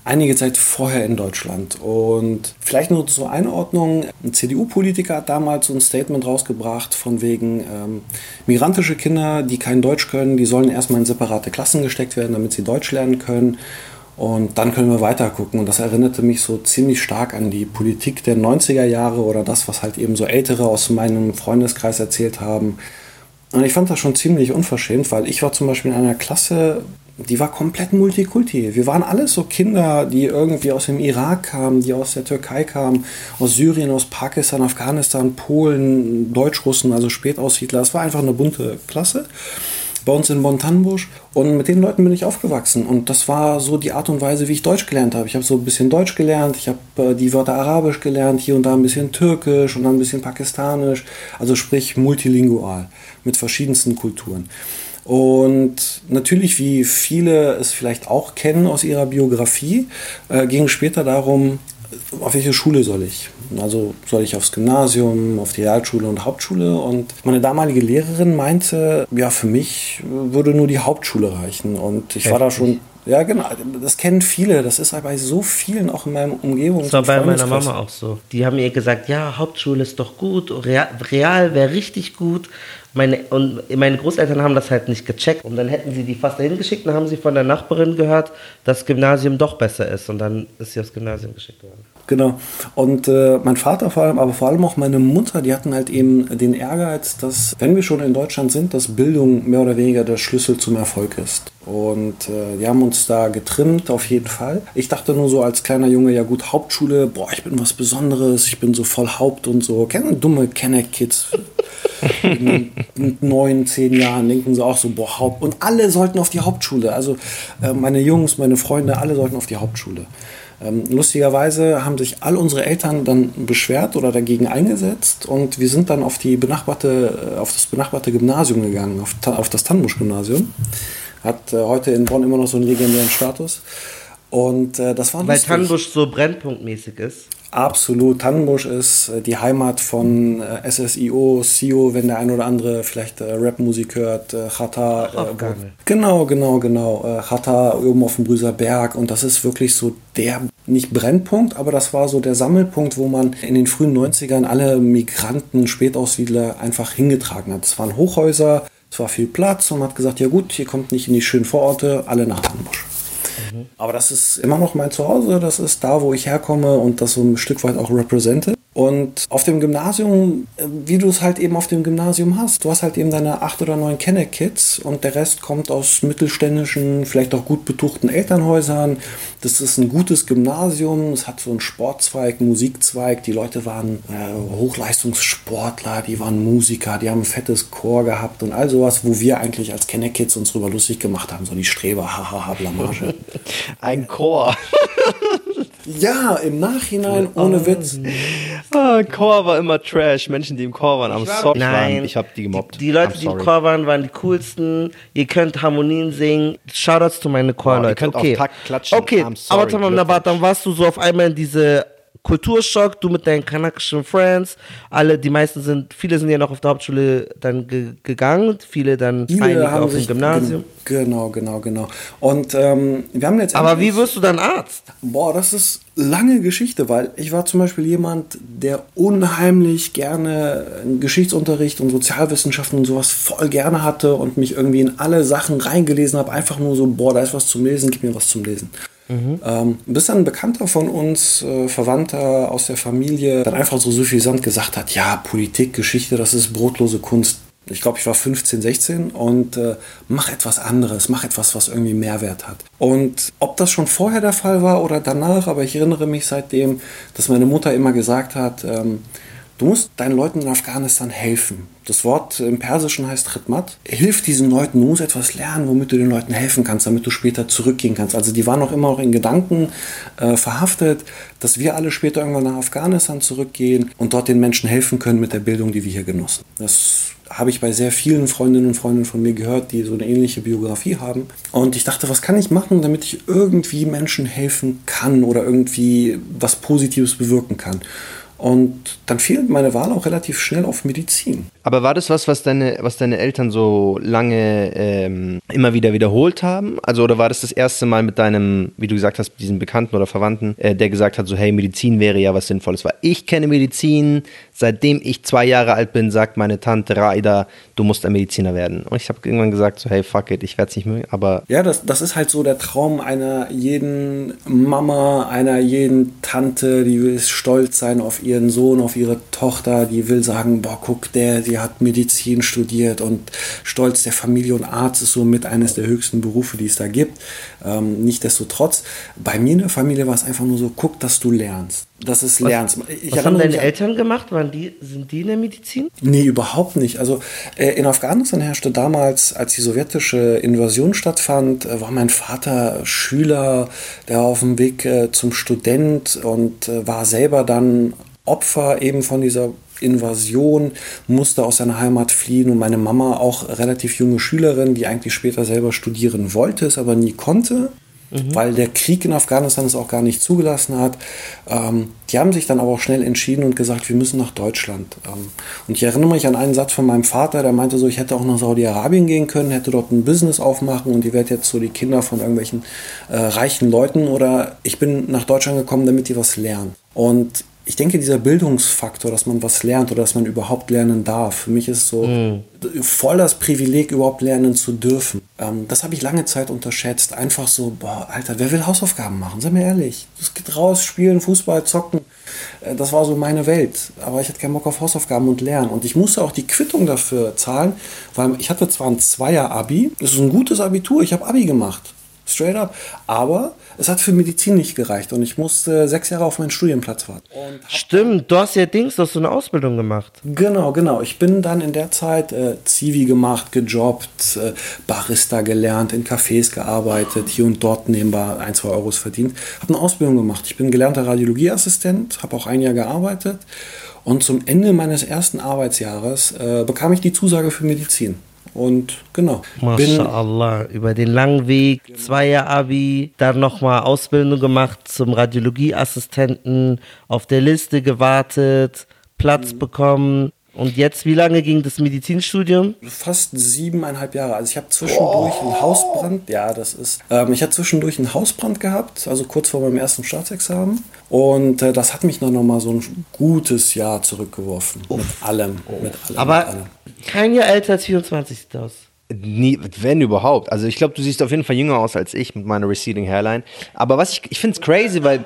einige Zeit vorher in Deutschland. Und vielleicht nur zur Einordnung, ein CDU-Politiker hat damals so ein Statement rausgebracht von wegen ähm, migrantische Kinder, die kein Deutsch können, die sollen erstmal in separate Klassen gesteckt werden, damit sie Deutsch lernen können. Und dann können wir weiter gucken. Und das erinnerte mich so ziemlich stark an die Politik der 90er Jahre oder das, was halt eben so Ältere aus meinem Freundeskreis erzählt haben. Und ich fand das schon ziemlich unverschämt, weil ich war zum Beispiel in einer Klasse, die war komplett multikulti. Wir waren alles so Kinder, die irgendwie aus dem Irak kamen, die aus der Türkei kamen, aus Syrien, aus Pakistan, Afghanistan, Polen, Deutschrussen, also Spätaussiedler. Es war einfach eine bunte Klasse bei uns in Bontanbusch und mit den Leuten bin ich aufgewachsen und das war so die Art und Weise, wie ich Deutsch gelernt habe. Ich habe so ein bisschen Deutsch gelernt, ich habe äh, die Wörter Arabisch gelernt, hier und da ein bisschen Türkisch und dann ein bisschen Pakistanisch, also sprich multilingual mit verschiedensten Kulturen. Und natürlich, wie viele es vielleicht auch kennen aus ihrer Biografie, äh, ging es später darum, auf welche Schule soll ich? Also soll ich aufs Gymnasium, auf die Realschule und Hauptschule. Und meine damalige Lehrerin meinte, ja, für mich würde nur die Hauptschule reichen. Und ich Heftig. war da schon ja, genau. Das kennen viele. Das ist bei so vielen auch in meiner Umgebung. Das war bei meiner Mama auch so. Die haben ihr gesagt, ja, Hauptschule ist doch gut, Real, Real wäre richtig gut. Meine, und meine Großeltern haben das halt nicht gecheckt. Und dann hätten sie die fast dahin geschickt. Dann haben sie von der Nachbarin gehört, dass das Gymnasium doch besser ist. Und dann ist sie aufs Gymnasium geschickt worden. Genau. Und äh, mein Vater vor allem, aber vor allem auch meine Mutter, die hatten halt eben den Ehrgeiz, dass, wenn wir schon in Deutschland sind, dass Bildung mehr oder weniger der Schlüssel zum Erfolg ist. Und äh, die haben uns da getrimmt, auf jeden Fall. Ich dachte nur so als kleiner Junge, ja gut, Hauptschule, boah, ich bin was Besonderes, ich bin so voll Haupt und so. Kennen dumme Kenneck-Kids. mit neun, zehn Jahren denken sie auch so, boah, Haupt. Und alle sollten auf die Hauptschule. Also äh, meine Jungs, meine Freunde, alle sollten auf die Hauptschule. Ähm, lustigerweise haben sich all unsere Eltern dann beschwert oder dagegen eingesetzt und wir sind dann auf, die benachbarte, äh, auf das benachbarte Gymnasium gegangen, auf, auf das Tannbusch-Gymnasium. Hat äh, heute in Bonn immer noch so einen legendären Status. Und äh, das war Weil Tannbusch so brennpunktmäßig ist. Absolut. Tannenbusch ist äh, die Heimat von äh, SSIO, SIO, wenn der ein oder andere vielleicht äh, Rapmusik hört, äh, Chata. Äh, genau, genau, genau. Äh, Chata oben auf dem Brüser Berg. Und das ist wirklich so der, nicht Brennpunkt, aber das war so der Sammelpunkt, wo man in den frühen 90ern alle Migranten, Spätaussiedler einfach hingetragen hat. Es waren Hochhäuser, es war viel Platz und man hat gesagt, ja gut, hier kommt nicht in die schönen Vororte, alle nach Tannenbusch. Aber das ist immer noch mein Zuhause, das ist da, wo ich herkomme und das so ein Stück weit auch repräsente. Und auf dem Gymnasium, äh, wie du es halt eben auf dem Gymnasium hast, du hast halt eben deine acht oder neun Kenner-Kids und der Rest kommt aus mittelständischen, vielleicht auch gut betuchten Elternhäusern. Das ist ein gutes Gymnasium, es hat so einen Sportzweig, Musikzweig. Die Leute waren äh, Hochleistungssportler, die waren Musiker, die haben ein fettes Chor gehabt und all sowas, wo wir eigentlich als Kenner-Kids uns drüber lustig gemacht haben, so die Streber, hahaha, Blamage. ein Chor. Ja, im Nachhinein, ohne Witz. Ah, Chor war immer Trash. Menschen, die im Chor waren, am sorry. Nein, ich habe die gemobbt. Die, die Leute, die im Chor waren, waren die coolsten. Ihr könnt Harmonien singen. Shoutouts zu meine Chorleute. Oh, ihr könnt okay. auch Takt klatschen. Okay, sorry, aber dann warst du so auf einmal in diese Kulturschock, du mit deinen kanakischen Friends, alle, die meisten sind, viele sind ja noch auf der Hauptschule dann ge gegangen, viele dann viele einige auf dem Gymnasium. Genau, genau, genau. Und ähm, wir haben jetzt. Aber wie wirst du dann Arzt? Boah, das ist lange Geschichte, weil ich war zum Beispiel jemand, der unheimlich gerne Geschichtsunterricht und Sozialwissenschaften und sowas voll gerne hatte und mich irgendwie in alle Sachen reingelesen habe, einfach nur so, boah, da ist was zum Lesen, gib mir was zum Lesen. Mhm. Ähm, bis dann ein Bekannter von uns, äh, Verwandter aus der Familie, dann einfach so suffisant gesagt hat, ja, Politik, Geschichte, das ist brotlose Kunst. Ich glaube, ich war 15, 16 und äh, mach etwas anderes, mach etwas, was irgendwie Mehrwert hat. Und ob das schon vorher der Fall war oder danach, aber ich erinnere mich seitdem, dass meine Mutter immer gesagt hat, ähm, Du musst deinen Leuten in Afghanistan helfen. Das Wort im Persischen heißt Khidmat. Hilf diesen Leuten, du musst etwas lernen, womit du den Leuten helfen kannst, damit du später zurückgehen kannst. Also die waren auch immer noch in Gedanken äh, verhaftet, dass wir alle später irgendwann nach Afghanistan zurückgehen und dort den Menschen helfen können mit der Bildung, die wir hier genossen. Das habe ich bei sehr vielen Freundinnen und Freunden von mir gehört, die so eine ähnliche Biografie haben. Und ich dachte, was kann ich machen, damit ich irgendwie Menschen helfen kann oder irgendwie was Positives bewirken kann. Und dann fiel meine Wahl auch relativ schnell auf Medizin. Aber war das was, was deine, was deine Eltern so lange ähm, immer wieder wiederholt haben? Also, oder war das das erste Mal mit deinem, wie du gesagt hast, diesem Bekannten oder Verwandten, äh, der gesagt hat, so, hey, Medizin wäre ja was Sinnvolles? Weil ich kenne Medizin, seitdem ich zwei Jahre alt bin, sagt meine Tante Raida, du musst ein Mediziner werden. Und ich habe irgendwann gesagt, so, hey, fuck it, ich werde es nicht mögen, aber. Ja, das, das ist halt so der Traum einer jeden Mama, einer jeden Tante, die will stolz sein auf ihren Sohn, auf ihre Tochter, die will sagen, boah, guck, der, die hat Medizin studiert und Stolz der Familie und Arzt ist somit eines der höchsten Berufe, die es da gibt. Ähm, Nichtsdestotrotz, bei mir in der Familie war es einfach nur so, guck, dass du lernst. Dass es lernst. Ich was haben deine Eltern gemacht? Waren die, sind die in der Medizin? Nee, überhaupt nicht. Also äh, in Afghanistan herrschte damals, als die sowjetische Invasion stattfand, äh, war mein Vater Schüler, der war auf dem Weg äh, zum Student und äh, war selber dann Opfer eben von dieser Invasion, musste aus seiner Heimat fliehen und meine Mama auch relativ junge Schülerin, die eigentlich später selber studieren wollte, es aber nie konnte. mhm. weil der Krieg in Afghanistan es auch gar nicht zugelassen hat. Ähm, die haben sich dann aber auch schnell entschieden und gesagt, wir müssen nach Deutschland. Ähm, und ich erinnere mich an einen Satz von meinem Vater, der meinte so, ich hätte auch nach Saudi-Arabien gehen können, hätte dort ein Business aufmachen und ihr werdet jetzt so die Kinder von irgendwelchen äh, reichen Leuten oder ich bin nach Deutschland gekommen, damit die was lernen. Und ich denke, dieser Bildungsfaktor, dass man was lernt oder dass man überhaupt lernen darf, für mich ist so mhm. voll das Privileg, überhaupt lernen zu dürfen. Ähm, das habe ich lange Zeit unterschätzt. Einfach so, boah, Alter, wer will Hausaufgaben machen? Sei mir ehrlich. Es geht raus, spielen, Fußball, zocken. Äh, das war so meine Welt. Aber ich hatte keinen Bock auf Hausaufgaben und Lernen. Und ich musste auch die Quittung dafür zahlen, weil ich hatte zwar ein Zweier-Abi, das ist ein gutes Abitur, ich habe Abi gemacht. Straight up. Aber es hat für Medizin nicht gereicht und ich musste sechs Jahre auf meinen Studienplatz warten. Stimmt, du hast ja Dings, du hast so eine Ausbildung gemacht. Genau, genau. Ich bin dann in der Zeit äh, Zivi gemacht, gejobbt, äh, Barista gelernt, in Cafés gearbeitet, hier und dort nebenbei ein, zwei Euros verdient. Habe eine Ausbildung gemacht. Ich bin gelernter Radiologieassistent, habe auch ein Jahr gearbeitet und zum Ende meines ersten Arbeitsjahres äh, bekam ich die Zusage für Medizin. Und genau. MashaAllah, über den langen Weg, genau. Zweier Abi, dann nochmal Ausbildung gemacht zum Radiologieassistenten, auf der Liste gewartet, Platz mhm. bekommen, und jetzt, wie lange ging das Medizinstudium? Fast siebeneinhalb Jahre. Also ich habe zwischendurch oh. einen Hausbrand, ja, das ist, ähm, ich habe zwischendurch einen Hausbrand gehabt, also kurz vor meinem ersten Staatsexamen. Und äh, das hat mich dann nochmal so ein gutes Jahr zurückgeworfen. Oh. Mit allem, oh. mit allem. Aber mit allem. Kein Jahr älter als 24 sieht. Nie, wenn überhaupt. Also ich glaube, du siehst auf jeden Fall jünger aus als ich mit meiner receding Hairline. Aber was ich, ich finde es crazy, weil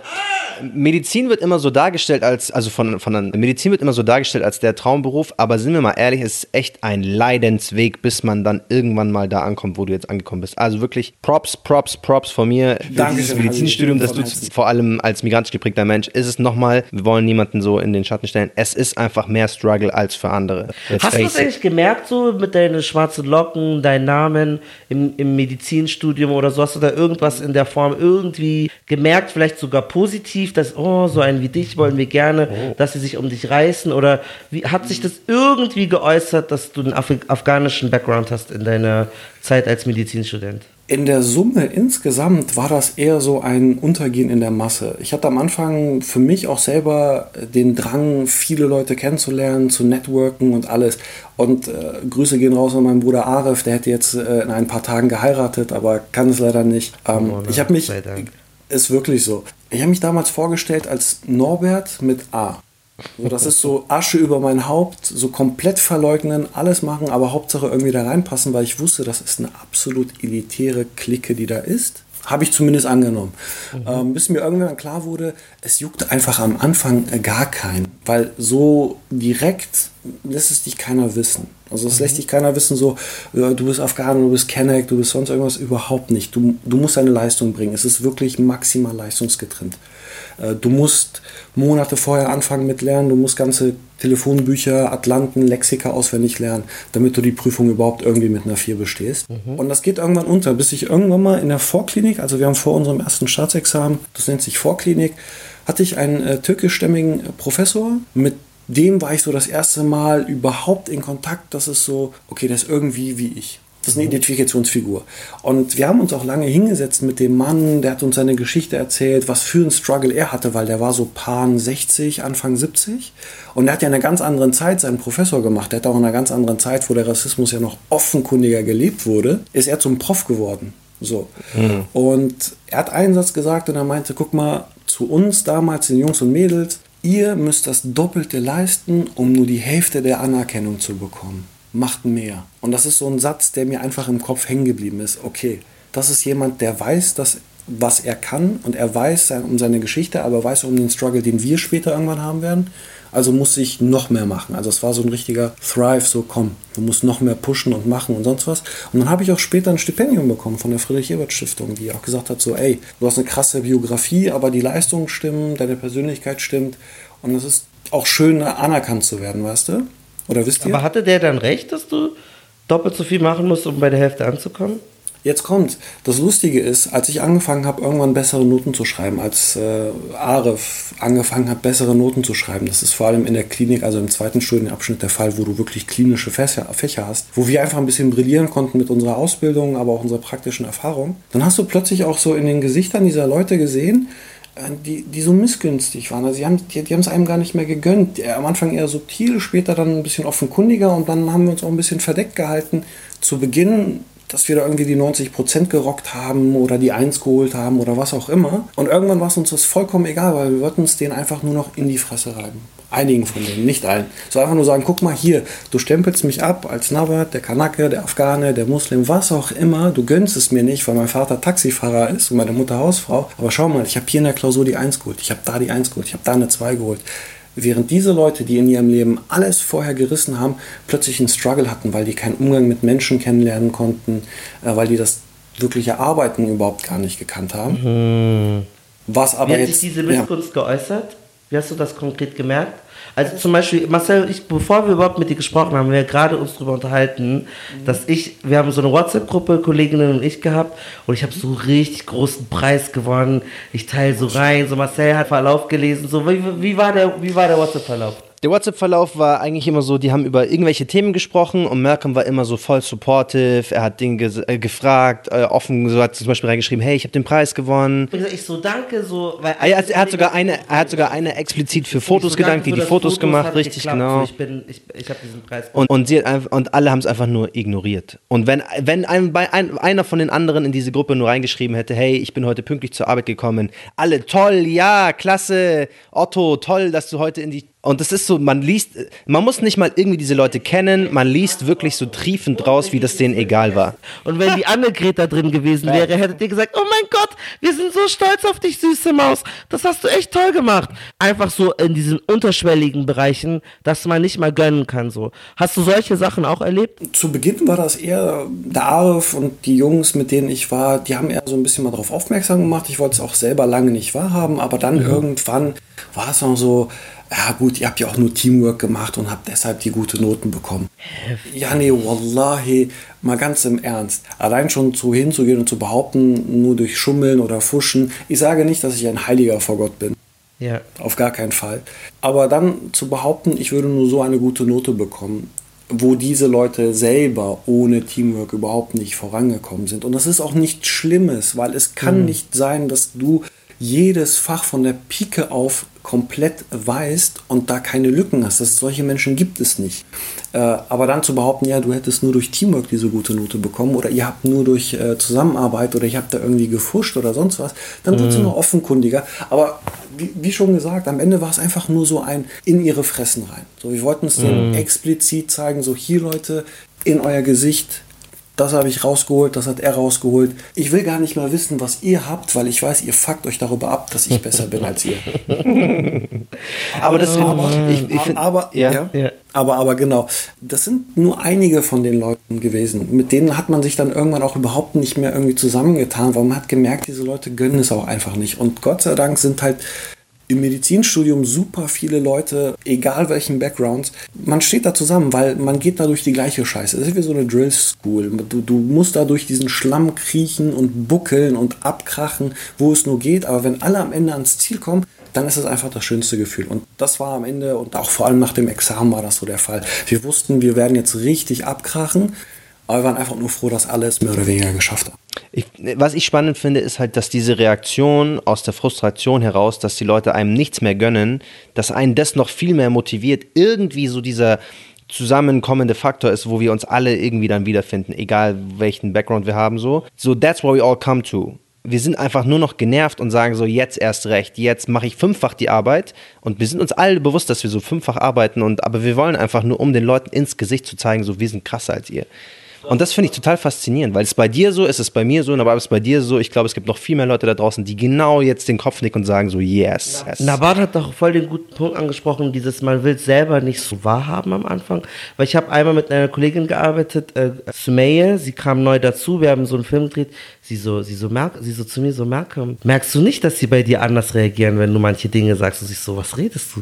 Medizin wird immer so dargestellt als, also von, von Medizin wird immer so dargestellt als der Traumberuf, aber sind wir mal ehrlich, es ist echt ein Leidensweg, bis man dann irgendwann mal da ankommt, wo du jetzt angekommen bist. Also wirklich Props, Props, Props von mir. Danke dieses Medizinstudium, das du vor allem als migrantisch geprägter Mensch, ist es nochmal, wir wollen niemanden so in den Schatten stellen, es ist einfach mehr Struggle als für andere. Hast du das eigentlich gemerkt, so mit deinen schwarzen Locken? Deinen Namen im, im Medizinstudium oder so? Hast du da irgendwas in der Form irgendwie gemerkt, vielleicht sogar positiv, dass, oh, so einen wie dich wollen wir gerne, oh. dass sie sich um dich reißen? Oder wie, hat sich das irgendwie geäußert, dass du einen Af afghanischen Background hast in deiner Zeit als Medizinstudent? In der Summe insgesamt war das eher so ein Untergehen in der Masse. Ich hatte am Anfang für mich auch selber den Drang, viele Leute kennenzulernen, zu networken und alles. Und äh, Grüße gehen raus an meinen Bruder Arif, der hätte jetzt äh, in ein paar Tagen geheiratet, aber kann es leider nicht. Ähm, oh, ich habe mich, ist wirklich so. Ich habe mich damals vorgestellt als Norbert mit A. So, das ist so Asche über mein Haupt, so komplett verleugnen, alles machen, aber Hauptsache irgendwie da reinpassen, weil ich wusste, das ist eine absolut elitäre Clique, die da ist. Habe ich zumindest angenommen. Mhm. Ähm, bis mir irgendwann klar wurde, es juckt einfach am Anfang gar keinen, weil so direkt lässt es dich keiner wissen. Also es mhm. lässt dich keiner wissen, so, du bist Afghaner, du bist Kenneck, du bist sonst irgendwas, überhaupt nicht. Du, du musst deine Leistung bringen. Es ist wirklich maximal leistungsgetrennt. Äh, du musst Monate vorher anfangen mit Lernen, du musst ganze Telefonbücher, Atlanten, Lexika auswendig lernen, damit du die Prüfung überhaupt irgendwie mit einer 4 bestehst. Mhm. Und das geht irgendwann unter, bis ich irgendwann mal in der Vorklinik, also wir haben vor unserem ersten Staatsexamen, das nennt sich Vorklinik, hatte ich einen äh, türkischstämmigen Professor, mit dem war ich so das erste Mal überhaupt in Kontakt, dass es so, okay, der ist irgendwie wie ich. Das ist eine Identifikationsfigur. Und wir haben uns auch lange hingesetzt mit dem Mann, der hat uns seine Geschichte erzählt, was für ein Struggle er hatte, weil der war so Pan 60, Anfang 70. Und er hat ja in einer ganz anderen Zeit seinen Professor gemacht. Der hat auch in einer ganz anderen Zeit, wo der Rassismus ja noch offenkundiger gelebt wurde, ist er zum Prof geworden. So. Mhm. Und er hat einen Satz gesagt und er meinte, guck mal, zu uns damals, den Jungs und Mädels, ihr müsst das Doppelte leisten, um nur die Hälfte der Anerkennung zu bekommen macht mehr. Und das ist so ein Satz, der mir einfach im Kopf hängen geblieben ist. Okay, das ist jemand, der weiß, dass, was er kann und er weiß um seine Geschichte, aber weiß um den Struggle, den wir später irgendwann haben werden. Also muss ich noch mehr machen. Also es war so ein richtiger Thrive, so komm, du musst noch mehr pushen und machen und sonst was. Und dann habe ich auch später ein Stipendium bekommen von der Friedrich-Ebert-Stiftung, die auch gesagt hat, so ey, du hast eine krasse Biografie, aber die Leistungen stimmen, deine Persönlichkeit stimmt. Und es ist auch schön, anerkannt zu werden, weißt du? Oder wisst ihr? Aber hatte der dann recht, dass du doppelt so viel machen musst, um bei der Hälfte anzukommen? Jetzt kommt, das Lustige ist, als ich angefangen habe, irgendwann bessere Noten zu schreiben, als äh, Aref angefangen hat, bessere Noten zu schreiben, das ist vor allem in der Klinik, also im zweiten Studienabschnitt der Fall, wo du wirklich klinische Fächer, Fächer hast, wo wir einfach ein bisschen brillieren konnten mit unserer Ausbildung, aber auch unserer praktischen Erfahrung, dann hast du plötzlich auch so in den Gesichtern dieser Leute gesehen, die, die so missgünstig waren. Also die haben die, die es einem gar nicht mehr gegönnt. Am Anfang eher subtil, später dann ein bisschen offenkundiger und dann haben wir uns auch ein bisschen verdeckt gehalten. Zu Beginn dass wir da irgendwie die 90% gerockt haben oder die 1 geholt haben oder was auch immer. Und irgendwann war es uns das vollkommen egal, weil wir wollten uns den einfach nur noch in die Fresse reiben. Einigen von denen, nicht allen. So einfach nur sagen, guck mal hier, du stempelst mich ab als Nabat, der Kanake, der Afghane, der Muslim, was auch immer. Du gönnst es mir nicht, weil mein Vater Taxifahrer ist und meine Mutter Hausfrau. Aber schau mal, ich habe hier in der Klausur die 1 geholt, ich habe da die 1 geholt, ich habe da eine 2 geholt. Während diese Leute, die in ihrem Leben alles vorher gerissen haben, plötzlich einen Struggle hatten, weil die keinen Umgang mit Menschen kennenlernen konnten, äh, weil die das wirkliche Arbeiten überhaupt gar nicht gekannt haben. Mhm. Was aber Wie hat jetzt, sich diese Missgunst ja. geäußert? Wie hast du das konkret gemerkt? Also zum Beispiel, Marcel, ich, bevor wir überhaupt mit dir gesprochen haben, haben wir gerade uns darüber unterhalten, mhm. dass ich, wir haben so eine WhatsApp-Gruppe, Kolleginnen und ich gehabt, und ich habe so richtig großen Preis gewonnen. Ich teile so rein, so Marcel hat Verlauf gelesen, so wie, wie war der, wie war der WhatsApp-Verlauf? Der WhatsApp-Verlauf war eigentlich immer so, die haben über irgendwelche Themen gesprochen und Malcolm war immer so voll supportive. Er hat Dinge äh, gefragt, äh, offen, so hat zum Beispiel reingeschrieben, hey, ich habe den Preis gewonnen. Ich so, danke, so. Weil er, hat, er hat sogar eine, er hat sogar eine explizit für Fotos so, gedankt, die die Fotos, Fotos gemacht, richtig geklappt, genau. So, ich bin, ich, ich habe diesen Preis. Und, und, sie hat, und alle haben es einfach nur ignoriert. Und wenn, wenn ein, ein, einer von den anderen in diese Gruppe nur reingeschrieben hätte, hey, ich bin heute pünktlich zur Arbeit gekommen, alle toll, ja, klasse, Otto, toll, dass du heute in die und es ist so, man liest, man muss nicht mal irgendwie diese Leute kennen, man liest wirklich so triefend raus, wie das denen egal war. Und wenn die Annegret da drin gewesen wäre, hättet ihr gesagt, oh mein Gott, wir sind so stolz auf dich, süße Maus. Das hast du echt toll gemacht. Einfach so in diesen unterschwelligen Bereichen, dass man nicht mal gönnen kann. So. Hast du solche Sachen auch erlebt? Zu Beginn war das eher der Arif und die Jungs, mit denen ich war, die haben eher so ein bisschen mal darauf aufmerksam gemacht. Ich wollte es auch selber lange nicht wahrhaben, aber dann mhm. irgendwann war es noch so, ja gut, ihr habt ja auch nur Teamwork gemacht und habt deshalb die gute Noten bekommen. Ja, nee, wallahi, mal ganz im Ernst. Allein schon zu hinzugehen und zu behaupten, nur durch Schummeln oder Fuschen. Ich sage nicht, dass ich ein Heiliger vor Gott bin. Ja. Auf gar keinen Fall. Aber dann zu behaupten, ich würde nur so eine gute Note bekommen, wo diese Leute selber ohne Teamwork überhaupt nicht vorangekommen sind. Und das ist auch nichts Schlimmes, weil es kann mhm. nicht sein, dass du jedes Fach von der Pike auf komplett weißt und da keine Lücken hast. Das, solche Menschen gibt es nicht. Äh, aber dann zu behaupten, ja, du hättest nur durch Teamwork diese gute Note bekommen oder ihr habt nur durch äh, Zusammenarbeit oder ihr habt da irgendwie gefuscht oder sonst was, dann wird es mhm. noch offenkundiger. Aber wie, wie, schon gesagt, am Ende war es einfach nur so ein in ihre Fressen rein. So, wir wollten es denen mhm. explizit zeigen, so hier Leute, in euer Gesicht, das habe ich rausgeholt, das hat er rausgeholt. Ich will gar nicht mehr wissen, was ihr habt, weil ich weiß, ihr fuckt euch darüber ab, dass ich besser bin als ihr. aber das aber, ich, ich find, aber, ja, ja, aber, aber genau, das sind nur einige von den Leuten gewesen. Mit denen hat man sich dann irgendwann auch überhaupt nicht mehr irgendwie zusammengetan, weil man hat gemerkt, diese Leute gönnen es auch einfach nicht. Und Gott sei Dank sind halt im Medizinstudium super viele Leute, egal welchen Backgrounds, man steht da zusammen, weil man geht da durch die gleiche Scheiße. Das ist wie so eine Drill School. Du, du musst da durch diesen Schlamm kriechen und buckeln und abkrachen, wo es nur geht. Aber wenn alle am Ende ans Ziel kommen, dann ist es einfach das schönste Gefühl. Und das war am Ende und auch vor allem nach dem Examen war das so der Fall. Wir wussten, wir werden jetzt richtig abkrachen, aber wir waren einfach nur froh, dass alles mehr oder weniger geschafft haben. Ich, was ich spannend finde, ist halt, dass diese Reaktion aus der Frustration heraus, dass die Leute einem nichts mehr gönnen, dass einen das noch viel mehr motiviert, irgendwie so dieser zusammenkommende Faktor ist, wo wir uns alle irgendwie dann wiederfinden, egal welchen Background wir haben, so. So, that's where we all come to. Wir sind einfach nur noch genervt und sagen so, jetzt erst recht, jetzt mache ich fünffach die Arbeit und wir sind uns alle bewusst, dass wir so fünffach arbeiten und, aber wir wollen einfach nur, um den Leuten ins Gesicht zu zeigen, so, wir sind krasser als ihr. Und das finde ich total faszinierend, weil es bei dir so ist, es bei mir so, aber es ist bei dir so. Ich glaube, es gibt noch viel mehr Leute da draußen, die genau jetzt den Kopf nicken und sagen so, yes. yes. Nabat hat doch voll den guten Punkt angesprochen, dieses, man will selber nicht so wahrhaben am Anfang. Weil ich habe einmal mit einer Kollegin gearbeitet, äh, Sumeye, sie kam neu dazu, wir haben so einen Film gedreht, sie so, sie so, merk, sie so zu mir so, Malcolm, merkst du nicht, dass sie bei dir anders reagieren, wenn du manche Dinge sagst und ich so, was redest du?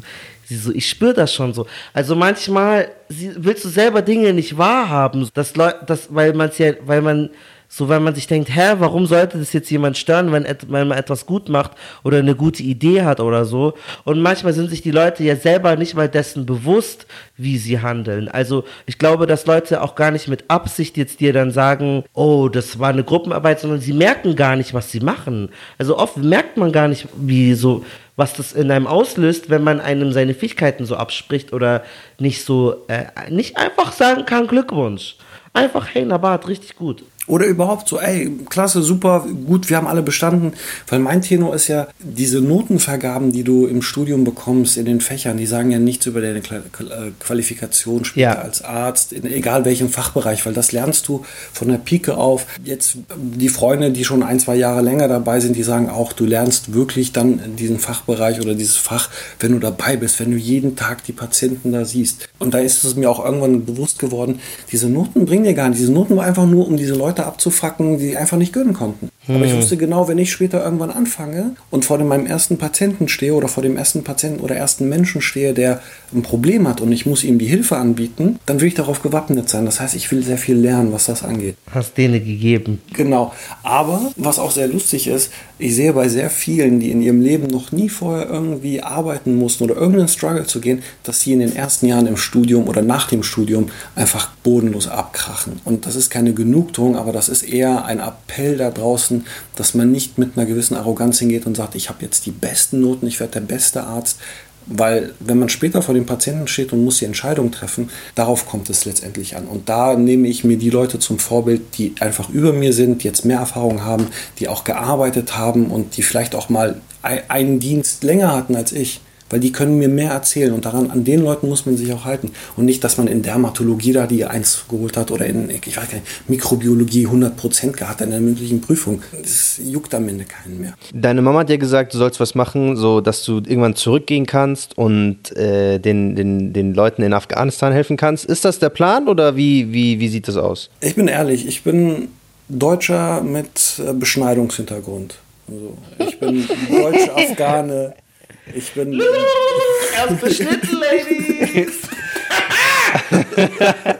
Sie so, ich spüre das schon so. Also manchmal willst du selber Dinge nicht wahrhaben, dass Leute, das, weil man ja, weil man So, weil man sich denkt, hä, warum sollte das jetzt jemand stören, wenn, wenn man etwas gut macht oder eine gute Idee hat oder so. Und manchmal sind sich die Leute ja selber nicht mal dessen bewusst, wie sie handeln. Also ich glaube, dass Leute auch gar nicht mit Absicht jetzt dir dann sagen, oh, das war eine Gruppenarbeit, sondern sie merken gar nicht, was sie machen. Also oft merkt man gar nicht, wie so, was das in einem auslöst, wenn man einem seine Fähigkeiten so abspricht oder nicht so, äh, nicht einfach sagen kann, Glückwunsch. Einfach, hey, Nabat, richtig gut. Oder überhaupt so, ey, klasse, super, gut, wir haben alle bestanden. Weil mein Tenor ist ja, diese Notenvergaben, die du im Studium bekommst in den Fächern, die sagen ja nichts über deine äh, Qualifikation später ja. als Arzt, in egal welchem Fachbereich, weil das lernst du von der Pike auf. Jetzt die Freunde, die schon ein, zwei Jahre länger dabei sind, die sagen auch, du lernst wirklich dann diesen Fachbereich oder dieses Fach, wenn du dabei bist, wenn du jeden Tag die Patienten da siehst. Und da ist es mir auch irgendwann bewusst geworden, diese Noten bringen dir gar nicht. Diese Noten war einfach nur, um diese Leute Leute abzufacken, die einfach nicht gönnen konnten. Hm. Aber ich hm. wusste genau, wenn ich später irgendwann anfange und vor meinem ersten Patienten stehe oder vor dem ersten Patienten oder ersten Menschen stehe, der ein Problem hat und ich muss ihm die Hilfe anbieten, dann will ich darauf gewappnet sein. Das heißt, ich will sehr viel lernen, was das angeht. Hast denen gegeben. Genau. Aber was auch sehr lustig ist, ich sehe bei sehr vielen, die in ihrem Leben noch nie vorher irgendwie arbeiten mussten oder irgendeinen Struggle zu gehen, dass sie in den ersten Jahren im Studium oder nach dem Studium einfach bodenlos abkrachen. Und das ist keine Genugtuung, aber das ist eher ein Appell da draußen, dass man nicht mit einer gewissen Arroganz hingeht und sagt, ich habe jetzt die besten Noten, ich werde der beste Arzt. Weil wenn man später vor dem Patienten steht und muss die Entscheidung treffen, darauf kommt es letztendlich an. Und da nehme ich mir die Leute zum Vorbild, die einfach über mir sind, jetzt mehr Erfahrung haben, die auch gearbeitet haben und die vielleicht auch mal einen Dienst länger hatten als ich weil die können mir mehr erzählen und daran, an den Leuten muss man sich auch halten und nicht, dass man in Dermatologie da die Eins geholt hat oder in, ich weiß nicht, Mikrobiologie 100% gehabt in der mündlichen Prüfung. Das juckt am Ende keinen mehr. Deine Mama hat dir gesagt, du sollst was machen, so dass du irgendwann zurückgehen kannst und äh, den, den, den Leuten in Afghanistan helfen kannst. Ist das der Plan oder wie, wie, wie sieht das aus? Ich bin ehrlich, ich bin Deutscher mit äh, Beschneidungshintergrund. Also ich bin Deutsch-Afghane. Ich bin. Lulu, erst beschnitten, Ladies!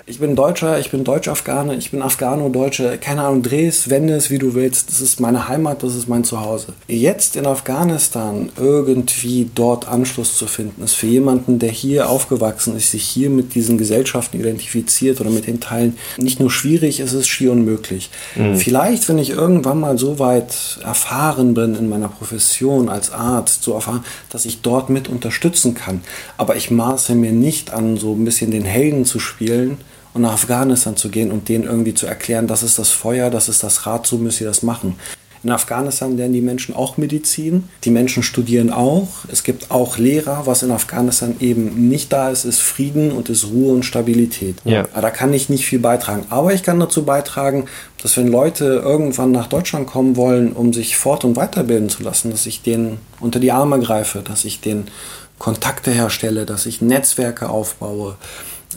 ich bin Deutscher, ich bin Deutsch-Afghane, ich bin Afghano-Deutsche, keine Ahnung, drehst, wendest, wie du willst. Das ist meine Heimat, das ist mein Zuhause. Jetzt in Afghanistan irgendwie dort Anschluss zu finden, ist für jemanden, der hier aufgewachsen ist, sich hier mit diesen Gesellschaften identifiziert oder mit den Teilen nicht nur schwierig, es ist schier unmöglich. Mhm. Vielleicht, wenn ich irgendwann mal so weit erfahren bin in meiner Profession als Arzt, so erfahren, dass ich dort mit unterstützen kann. Aber ich maße mir nicht an, so ein bisschen den Helden zu spielen und nach Afghanistan zu gehen und denen irgendwie zu erklären, das ist das Feuer, das ist das Rad, so müsst ihr das machen. In Afghanistan lernen die Menschen auch Medizin. Die Menschen studieren auch. Es gibt auch Lehrer. Was in Afghanistan eben nicht da ist, ist Frieden und ist Ruhe und Stabilität. Ja. Da kann ich nicht viel beitragen. Aber ich kann dazu beitragen, dass wenn Leute irgendwann nach Deutschland kommen wollen, um sich fort- und weiterbilden zu lassen, dass ich denen unter die Arme greife, dass ich denen Kontakte herstelle, dass ich Netzwerke aufbaue,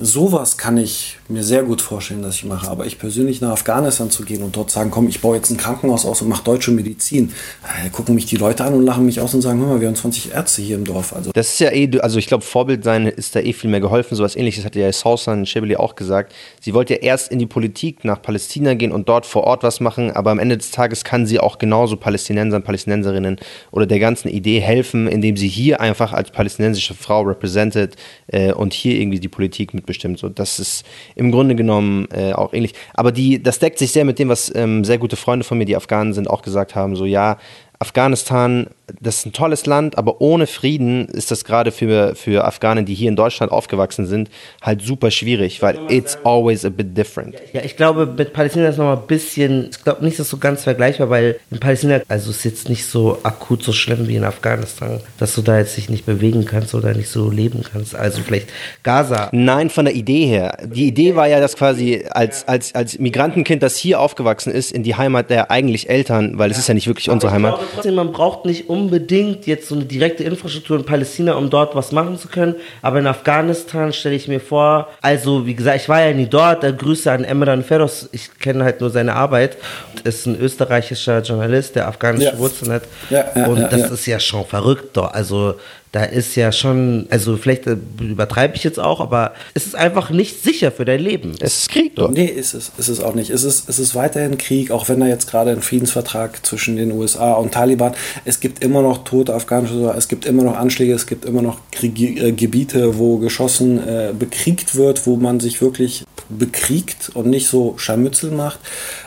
Sowas kann ich mir sehr gut vorstellen, dass ich mache. Aber ich persönlich nach Afghanistan zu gehen und dort sagen, komm, ich baue jetzt ein Krankenhaus aus und mache deutsche Medizin, da gucken mich die Leute an und lachen mich aus und sagen, hör mal, wir haben 20 Ärzte hier im Dorf. Also das ist ja eh, also ich glaube, Vorbild sein ist da eh viel mehr geholfen. So was ähnliches hat ja Sausan Shebeli auch gesagt. Sie wollte ja erst in die Politik nach Palästina gehen und dort vor Ort was machen, aber am Ende des Tages kann sie auch genauso Palästinensern, Palästinenserinnen oder der ganzen Idee helfen, indem sie hier einfach als palästinensische Frau repräsentiert äh, und hier irgendwie die Politik mit mitbestimmt. So, das ist im Grunde genommen äh, auch ähnlich. Aber die, das deckt sich sehr mit dem, was ähm, sehr gute Freunde von mir, die Afghanen sind, auch gesagt haben. So, ja, Afghanistan, das ist ein tolles Land, aber ohne Frieden ist das gerade für, für Afghanen, die hier in Deutschland aufgewachsen sind, halt super schwierig, weil it's always a bit different. Ja, ich glaube, mit Palästina ist noch mal ein bisschen, ich glaube nicht, dass so ganz vergleichbar, weil in Palästina, also ist jetzt nicht so akut so schlimm wie in Afghanistan, dass du da jetzt dich nicht bewegen kannst oder nicht so leben kannst. Also vielleicht Gaza. Nein, von der Idee her. Die Idee war ja, dass quasi als, als, als Migrantenkind, das hier aufgewachsen ist, in die Heimat der eigentlich Eltern, weil es ist ja nicht wirklich unsere Heimat trotzdem, man braucht nicht unbedingt jetzt so eine direkte Infrastruktur in Palästina, um dort was machen zu können. Aber in Afghanistan stelle ich mir vor, also wie gesagt, ich war ja nie dort. Da Grüße an Emran Feroz. Ich kenne halt nur seine Arbeit. Ist ein österreichischer Journalist, der afghanische ja. Wurzeln hat. Ja, ja, und das ist ja schon verrückt dort. Also da ist ja schon, also vielleicht äh, übertreibe ich jetzt auch, aber es ist einfach nicht sicher für dein Leben. Es ist Krieg dort. Nee, ist es, ist es auch nicht. Es ist, es ist weiterhin Krieg, auch wenn da jetzt gerade ein Friedensvertrag zwischen den USA und Taliban, es gibt immer noch tote afghanische, es gibt immer noch Anschläge, es gibt immer noch Krieg, äh, Gebiete, wo geschossen, äh, bekriegt wird, wo man sich wirklich bekriegt und nicht so Scharmützel macht.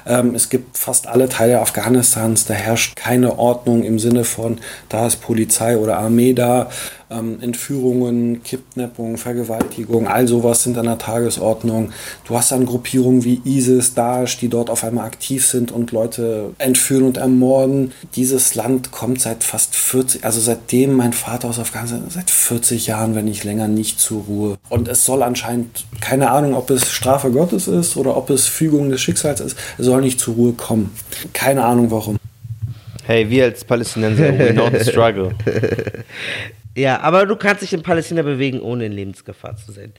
Ähm, es gibt fast alle Teile Afghanistans, da herrscht keine Ordnung im Sinne von, da ist Polizei oder Armee da. Ähm, Entführungen, Kidnappung, Vergewaltigung, all sowas sind an der Tagesordnung. Du hast dann Gruppierungen wie ISIS, Daesh, die dort auf einmal aktiv sind und Leute entführen und ermorden. Dieses Land kommt seit fast 40, also seitdem mein Vater aus Afghanistan, seit 40 Jahren, wenn nicht länger, nicht zur Ruhe. Und es soll anscheinend, keine Ahnung, ob es Strafe Gottes ist oder ob es Fügung des Schicksals ist, es soll nicht zur Ruhe kommen. Keine Ahnung warum. Hey, wir als Palästinenser, we know the struggle. Ja, aber du kannst dich in Palästina bewegen, ohne in Lebensgefahr zu sein.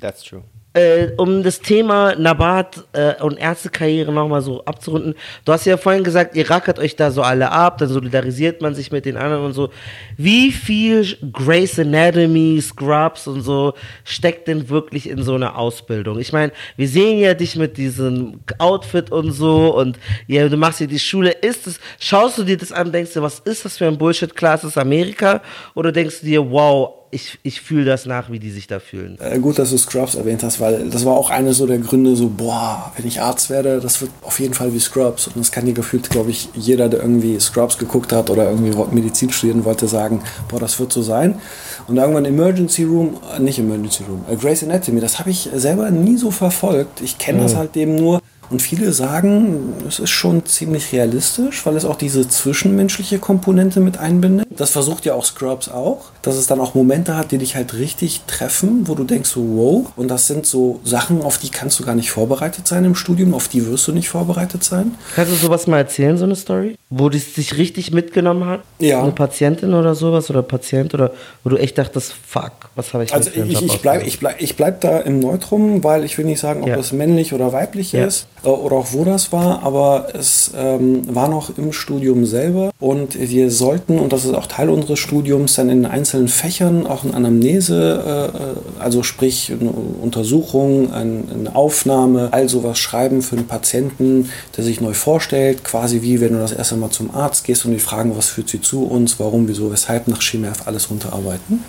That's true. Äh, um das Thema Nabat äh, und Ärztekarriere nochmal so abzurunden. Du hast ja vorhin gesagt, ihr rackert euch da so alle ab, dann solidarisiert man sich mit den anderen und so. Wie viel Grace Anatomy, Scrubs und so steckt denn wirklich in so einer Ausbildung? Ich meine, wir sehen ja dich mit diesem Outfit und so und ja, du machst hier die Schule. Ist es, schaust du dir das an, denkst du, was ist das für ein Bullshit? Klar, ist Amerika? Oder denkst du dir, wow, ich, ich fühle das nach, wie die sich da fühlen. Äh, gut, dass du Scrubs erwähnt hast, weil das war auch eine so der Gründe, so, boah, wenn ich Arzt werde, das wird auf jeden Fall wie Scrubs. Und das kann dir gefühlt, glaube ich, jeder, der irgendwie Scrubs geguckt hat oder irgendwie Medizin studieren wollte, sagen, boah, das wird so sein. Und irgendwann Emergency Room, äh, nicht Emergency Room, äh, Grey's Anatomy, das habe ich selber nie so verfolgt. Ich kenne mhm. das halt eben nur und viele sagen, es ist schon ziemlich realistisch, weil es auch diese zwischenmenschliche Komponente mit einbindet. Das versucht ja auch Scrubs auch, dass es dann auch Momente hat, die dich halt richtig treffen, wo du denkst so, wow. Und das sind so Sachen, auf die kannst du gar nicht vorbereitet sein im Studium, auf die wirst du nicht vorbereitet sein. Kannst du sowas mal erzählen, so eine Story? Wo das dich richtig mitgenommen hat? Ja. Eine Patientin oder sowas oder Patient oder wo du echt dachtest, fuck, was habe ich Also ich, ich bleibe ich bleib, ich bleib da im Neutrum, weil ich will nicht sagen, ob Ja. es männlich oder weiblich Ja. ist äh, oder auch wo das war, aber es ähm, war noch im Studium selber und wir sollten, und das ist auch Teil unseres Studiums, dann in einzelnen Fächern auch eine Anamnese, äh, also sprich eine Untersuchung, ein, eine Aufnahme, all sowas schreiben für einen Patienten, der sich neu vorstellt, quasi wie wenn du das erste Mal zum Arzt gehst und die fragen, was führt sie zu uns, warum, wieso, weshalb, nach Schema F alles runterarbeiten.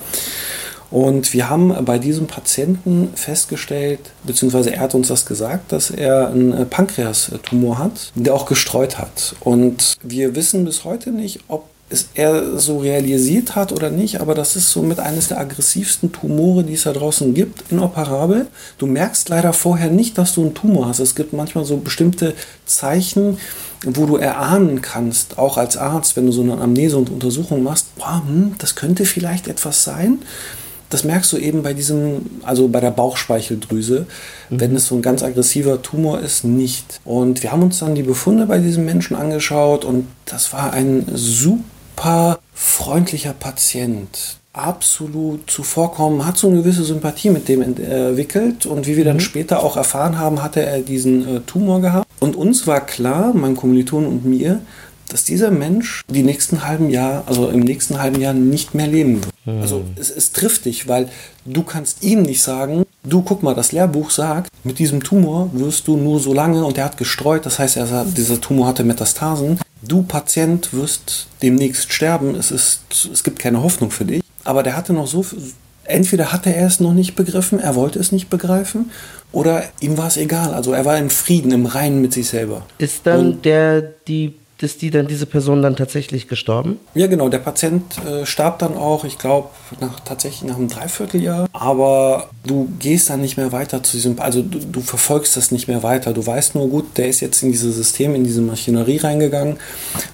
Und wir haben bei diesem Patienten festgestellt, beziehungsweise er hat uns das gesagt, dass er einen äh, Pankreastumor hat, der auch gestreut hat. Und wir wissen bis heute nicht, ob es er so realisiert hat oder nicht, aber das ist somit eines der aggressivsten Tumore, die es da draußen gibt, inoperabel. Du merkst leider vorher nicht, dass du einen Tumor hast. Es gibt manchmal so bestimmte Zeichen, wo du erahnen kannst, auch als Arzt, wenn du so eine Amnese und Untersuchung machst, boah, hm, das könnte vielleicht etwas sein. Das merkst du eben bei diesem, also bei der Bauchspeicheldrüse, wenn es so ein ganz aggressiver Tumor ist, nicht. Und wir haben uns dann die Befunde bei diesem Menschen angeschaut und das war ein super freundlicher Patient. Absolut zuvorkommen, hat so eine gewisse Sympathie mit dem entwickelt und wie wir dann später auch erfahren haben, hatte er diesen äh, Tumor gehabt. Und uns war klar, meinem Kommilitonen und mir, dass dieser Mensch die nächsten halben Jahr, also im nächsten halben Jahr nicht mehr leben wird. Also es, es trifft dich, weil du kannst ihm nicht sagen, du guck mal, das Lehrbuch sagt, mit diesem Tumor wirst du nur so lange und er hat gestreut, das heißt, er, dieser Tumor hatte Metastasen. Du Patient wirst demnächst sterben, es, ist, es gibt keine Hoffnung für dich. Aber der hatte noch so, entweder hatte er es noch nicht begriffen, er wollte es nicht begreifen, oder ihm war es egal. Also er war im Frieden, im Reinen mit sich selber. Ist dann Und- der, die, ist die dann diese Person dann tatsächlich gestorben? Ja, genau. Der Patient äh, starb dann auch, ich glaube, nach, tatsächlich nach einem Dreivierteljahr. Aber du gehst dann nicht mehr weiter zu diesem, also du, du verfolgst das nicht mehr weiter. Du weißt nur, gut, der ist jetzt in dieses System, in diese Maschinerie reingegangen.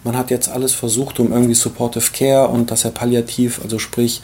Man hat jetzt alles versucht, um irgendwie Supportive Care und dass er palliativ, also sprich,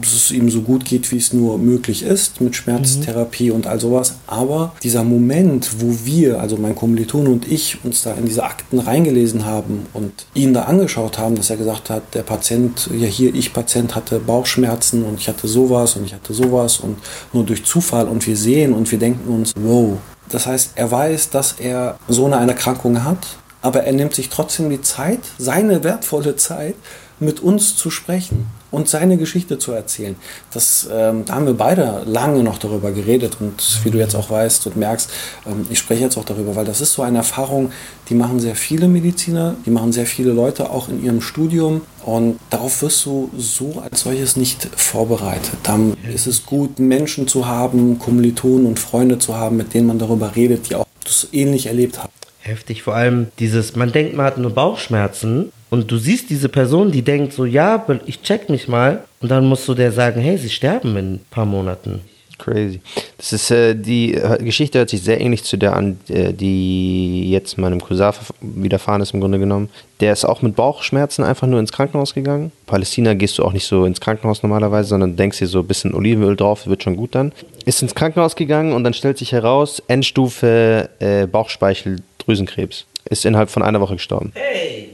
dass es ihm so gut geht, wie es nur möglich ist, mit Schmerztherapie und all sowas. Aber dieser Moment, wo wir, also mein Kommiliton und ich, uns da in diese Akten reingelesen haben und ihn da angeschaut haben, dass er gesagt hat, der Patient, ja hier, ich Patient hatte Bauchschmerzen und ich hatte sowas und ich hatte sowas und nur durch Zufall und wir sehen und wir denken uns, wow. Das heißt, er weiß, dass er so eine Erkrankung hat, aber er nimmt sich trotzdem die Zeit, seine wertvolle Zeit, mit uns zu sprechen. Und seine Geschichte zu erzählen. Das, ähm, da haben wir beide lange noch darüber geredet und wie du jetzt auch weißt und merkst, ähm, ich spreche jetzt auch darüber, weil das ist so eine Erfahrung, die machen sehr viele Mediziner, die machen sehr viele Leute auch in ihrem Studium und darauf wirst du so als solches nicht vorbereitet. Dann ist es gut, Menschen zu haben, Kommilitonen und Freunde zu haben, mit denen man darüber redet, die auch das ähnlich erlebt haben. Heftig, vor allem dieses, man denkt, man hat nur Bauchschmerzen und du siehst diese Person, die denkt so, ja, ich check mich mal und dann musst du der sagen, hey, sie sterben in ein paar Monaten. Crazy. Das ist, äh, die äh, Geschichte hört sich sehr ähnlich zu der an, äh, die jetzt meinem Cousin widerfahren ist im Grunde genommen. Der ist auch mit Bauchschmerzen einfach nur ins Krankenhaus gegangen. Palästina gehst du auch nicht so ins Krankenhaus normalerweise, sondern denkst dir so ein bisschen Olivenöl drauf, wird schon gut dann. Ist ins Krankenhaus gegangen und dann stellt sich heraus, Endstufe äh, Bauchspeicheldrüsenkrebs. Ist innerhalb von einer Woche gestorben. Hey!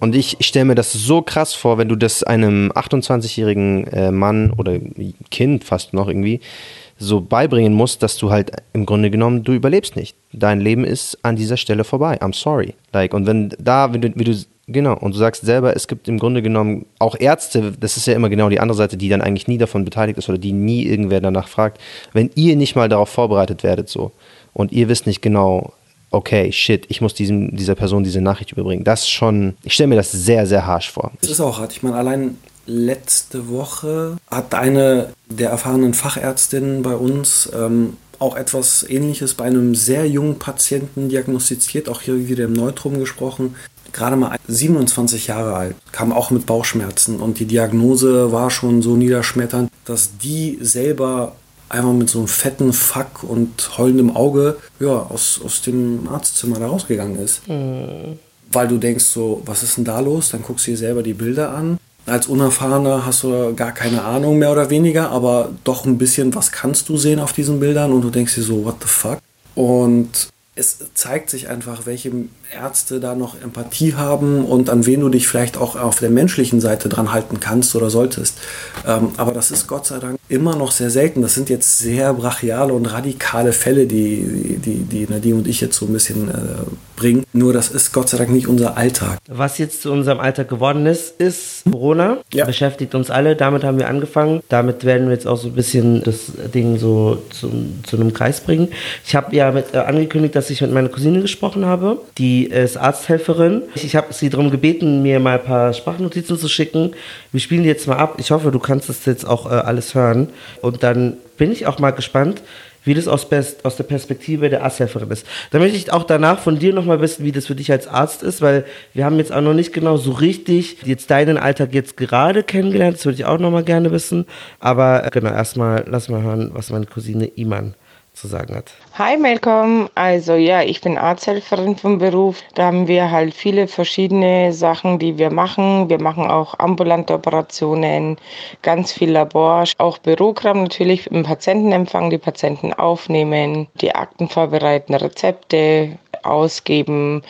Und ich, ich stelle mir das so krass vor, wenn du das einem 28-jährigen äh, Mann oder Kind fast noch irgendwie so beibringen musst, dass du halt im Grunde genommen, du überlebst nicht. Dein Leben ist an dieser Stelle vorbei. I'm sorry. Like, und wenn da, wenn du, wie du, genau, und du sagst selber, es gibt im Grunde genommen auch Ärzte, das ist ja immer genau die andere Seite, die dann eigentlich nie davon beteiligt ist oder die nie irgendwer danach fragt, wenn ihr nicht mal darauf vorbereitet werdet, so, und ihr wisst nicht genau, okay, shit, ich muss diesem, dieser Person diese Nachricht überbringen. Das schon, ich stelle mir das sehr, sehr harsch vor. Das ist auch hart. Ich meine, allein letzte Woche hat eine der erfahrenen Fachärztinnen bei uns ähm, auch etwas Ähnliches bei einem sehr jungen Patienten diagnostiziert, auch hier wieder im Neutrum gesprochen. Gerade mal 27 Jahre alt, kam auch mit Bauchschmerzen und die Diagnose war schon so niederschmetternd, dass die selber einfach mit so einem fetten Fuck und heulendem Auge ja, aus, aus dem Arztzimmer da rausgegangen ist. Mhm. Weil du denkst so, was ist denn da los? Dann guckst du dir selber die Bilder an. Als Unerfahrener hast du gar keine Ahnung mehr oder weniger, aber doch ein bisschen, was kannst du sehen auf diesen Bildern und du denkst dir so, what the fuck? Und es zeigt sich einfach, welche Ärzte da noch Empathie haben und an wen du dich vielleicht auch auf der menschlichen Seite dran halten kannst oder solltest. Ähm, aber das ist Gott sei Dank immer noch sehr selten. Das sind jetzt sehr brachiale und radikale Fälle, die, die, die Nadine und ich jetzt so ein bisschen äh, bringen. Nur das ist Gott sei Dank nicht unser Alltag. Was jetzt zu unserem Alltag geworden ist, ist Corona. Ja. Beschäftigt uns alle. Damit haben wir angefangen. Damit werden wir jetzt auch so ein bisschen das Ding so zu, zu einem Kreis bringen. Ich habe ja mit, äh, angekündigt, dass ich mit meiner Cousine gesprochen habe. Die ist Arzthelferin. Ich, habe sie darum gebeten, mir mal ein paar Sprachnotizen zu schicken. Wir spielen die jetzt mal ab. Ich hoffe, du kannst das jetzt auch äh, alles hören. Und dann bin ich auch mal gespannt, wie das aus, aus der Perspektive der Arzthelferin ist. Da möchte ich auch danach von dir nochmal wissen, wie das für dich als Arzt ist, weil wir haben jetzt auch noch nicht genau so richtig jetzt deinen Alltag jetzt gerade kennengelernt. Das würde ich auch nochmal gerne wissen. Aber äh, genau, erstmal lass mal hören, was meine Cousine Iman zu sagen hat. Hi Malcolm, also ja, ich bin Arzthelferin vom Beruf. Da haben wir halt viele verschiedene Sachen, die wir machen. Wir machen auch ambulante Operationen, ganz viel Labor, auch Bürokram natürlich im Patientenempfang, die Patienten aufnehmen, die Akten vorbereiten, Rezepte ausgeben,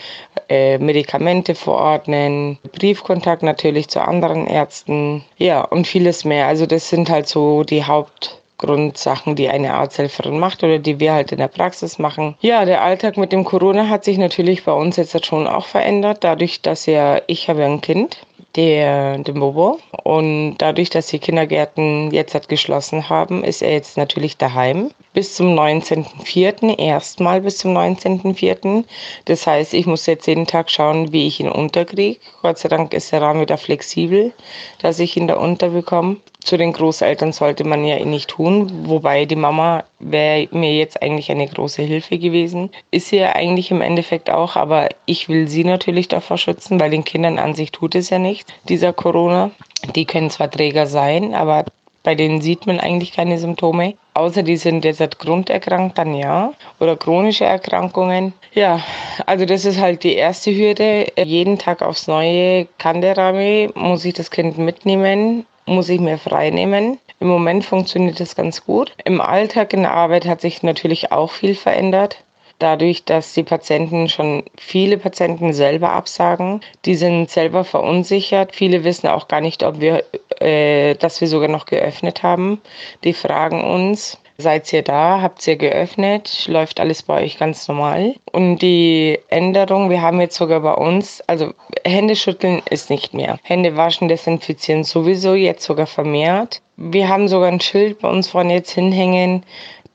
äh, Medikamente verordnen, Briefkontakt natürlich zu anderen Ärzten, ja und vieles mehr. Also das sind halt so die Haupt Grundsachen, die eine Arzthelferin macht oder die wir halt in der Praxis machen. Ja, der Alltag mit dem Corona hat sich natürlich bei uns jetzt schon auch verändert, dadurch, dass ja ich habe ein Kind, der, den Bobo. Und dadurch, dass die Kindergärten jetzt halt geschlossen haben, ist er jetzt natürlich daheim. Bis zum 19.04. erstmal bis zum 19.04. Das heißt, ich muss jetzt jeden Tag schauen, wie ich ihn unterkriege. Gott sei Dank ist der Rahmen wieder flexibel, dass ich ihn da unterbekomme zu den Großeltern sollte man ja eh nicht tun, wobei die Mama wäre mir jetzt eigentlich eine große Hilfe gewesen. Ist sie ja eigentlich im Endeffekt auch, aber ich will sie natürlich davor schützen, weil den Kindern an sich tut es ja nicht, dieser Corona. Die können zwar Träger sein, aber bei denen sieht man eigentlich keine Symptome. Außer die sind jetzt grunderkrankt, dann ja. Oder chronische Erkrankungen. Ja, also das ist halt die erste Hürde. Jeden Tag aufs Neue kann der Rami, muss ich das Kind mitnehmen muss ich mir frei nehmen. Im Moment funktioniert das ganz gut. Im Alltag in der Arbeit hat sich natürlich auch viel verändert. Dadurch, dass die Patienten schon viele Patienten selber absagen, die sind selber verunsichert. Viele wissen auch gar nicht, ob wir, äh, dass wir sogar noch geöffnet haben. Die fragen uns, Seid ihr da? Habt ihr geöffnet? Läuft alles bei euch ganz normal? Und die Änderung, wir haben jetzt sogar bei uns, also Hände schütteln ist nicht mehr. Hände waschen, desinfizieren sowieso, jetzt sogar vermehrt. Wir haben sogar ein Schild bei uns vorne jetzt hinhängen,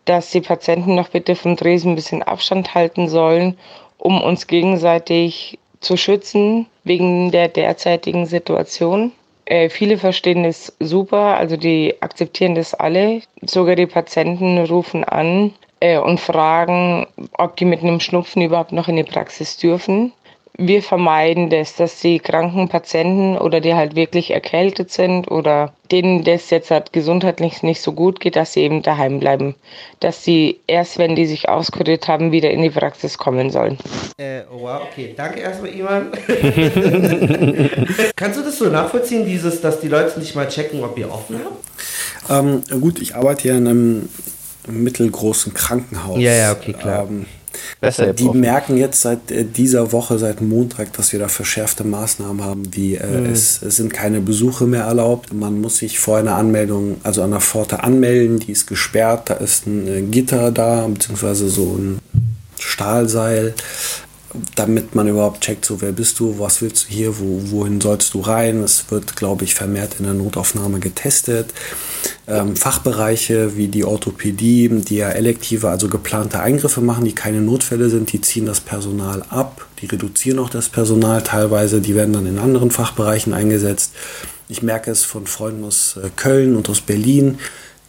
dass die Patienten noch bitte vom Dresen ein bisschen Abstand halten sollen, um uns gegenseitig zu schützen wegen der derzeitigen Situation. Äh, viele verstehen das super, also die akzeptieren das alle. Sogar die Patienten rufen an äh, und fragen, ob die mit einem Schnupfen überhaupt noch in die Praxis dürfen. Wir vermeiden das, dass die kranken Patienten oder die halt wirklich erkältet sind oder denen das jetzt halt gesundheitlich nicht so gut geht, dass sie eben daheim bleiben. Dass sie erst, wenn die sich auskuriert haben, wieder in die Praxis kommen sollen. Äh, oh wow, okay. Danke erstmal, Iman. Kannst du das so nachvollziehen, dieses, dass die Leute nicht mal checken, ob ihr offen habt? Ähm, gut, ich arbeite ja in einem mittelgroßen Krankenhaus. Ja, ja, okay, klar. Ähm, Besser die merken jetzt seit äh, dieser Woche, seit Montag, dass wir da verschärfte Maßnahmen haben, wie äh, Mhm. es, es sind keine Besuche mehr erlaubt. Man muss sich vor einer Anmeldung, also an der Pforte anmelden, die ist gesperrt, da ist ein äh, Gitter da, beziehungsweise so ein Stahlseil, damit man überhaupt checkt, so wer bist du, was willst du hier, wo, wohin sollst du rein. Es wird, glaube ich, vermehrt in der Notaufnahme getestet. Ähm, Fachbereiche wie die Orthopädie, die ja elektive, also geplante Eingriffe machen, die keine Notfälle sind, die ziehen das Personal ab, die reduzieren auch das Personal teilweise, die werden dann in anderen Fachbereichen eingesetzt. Ich merke es von Freunden aus äh, Köln und aus Berlin,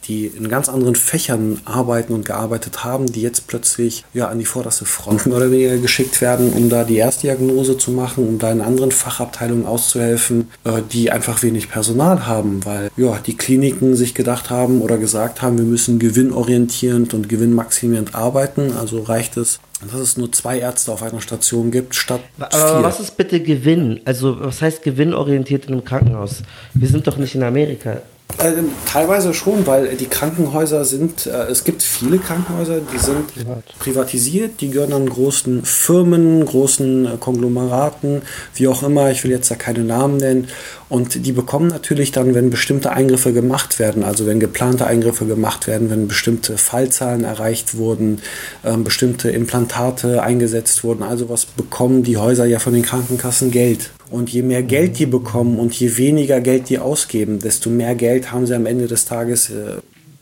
die in ganz anderen Fächern arbeiten und gearbeitet haben, die jetzt plötzlich ja an die vorderste Front mehr oder weniger geschickt werden, um da die Erstdiagnose zu machen, um da in anderen Fachabteilungen auszuhelfen, äh, die einfach wenig Personal haben, weil ja die Kliniken sich gedacht haben oder gesagt haben, wir müssen gewinnorientierend und gewinnmaximierend arbeiten. Also reicht es, dass es nur zwei Ärzte auf einer Station gibt statt Aber vier. was ist bitte Gewinn? Also, was heißt gewinnorientiert in einem Krankenhaus? Wir sind doch nicht in Amerika. Ähm, teilweise schon, weil die Krankenhäuser sind, äh, es gibt viele Krankenhäuser, die sind privatisiert, die gehören an großen Firmen, großen äh, Konglomeraten, wie auch immer, ich will jetzt da keine Namen nennen. Und die bekommen natürlich dann, wenn bestimmte Eingriffe gemacht werden, also wenn geplante Eingriffe gemacht werden, wenn bestimmte Fallzahlen erreicht wurden, ähm, bestimmte Implantate eingesetzt wurden, also was bekommen die Häuser ja von den Krankenkassen Geld. Und je mehr Geld die bekommen und je weniger Geld die ausgeben, desto mehr Geld haben sie am Ende des Tages äh,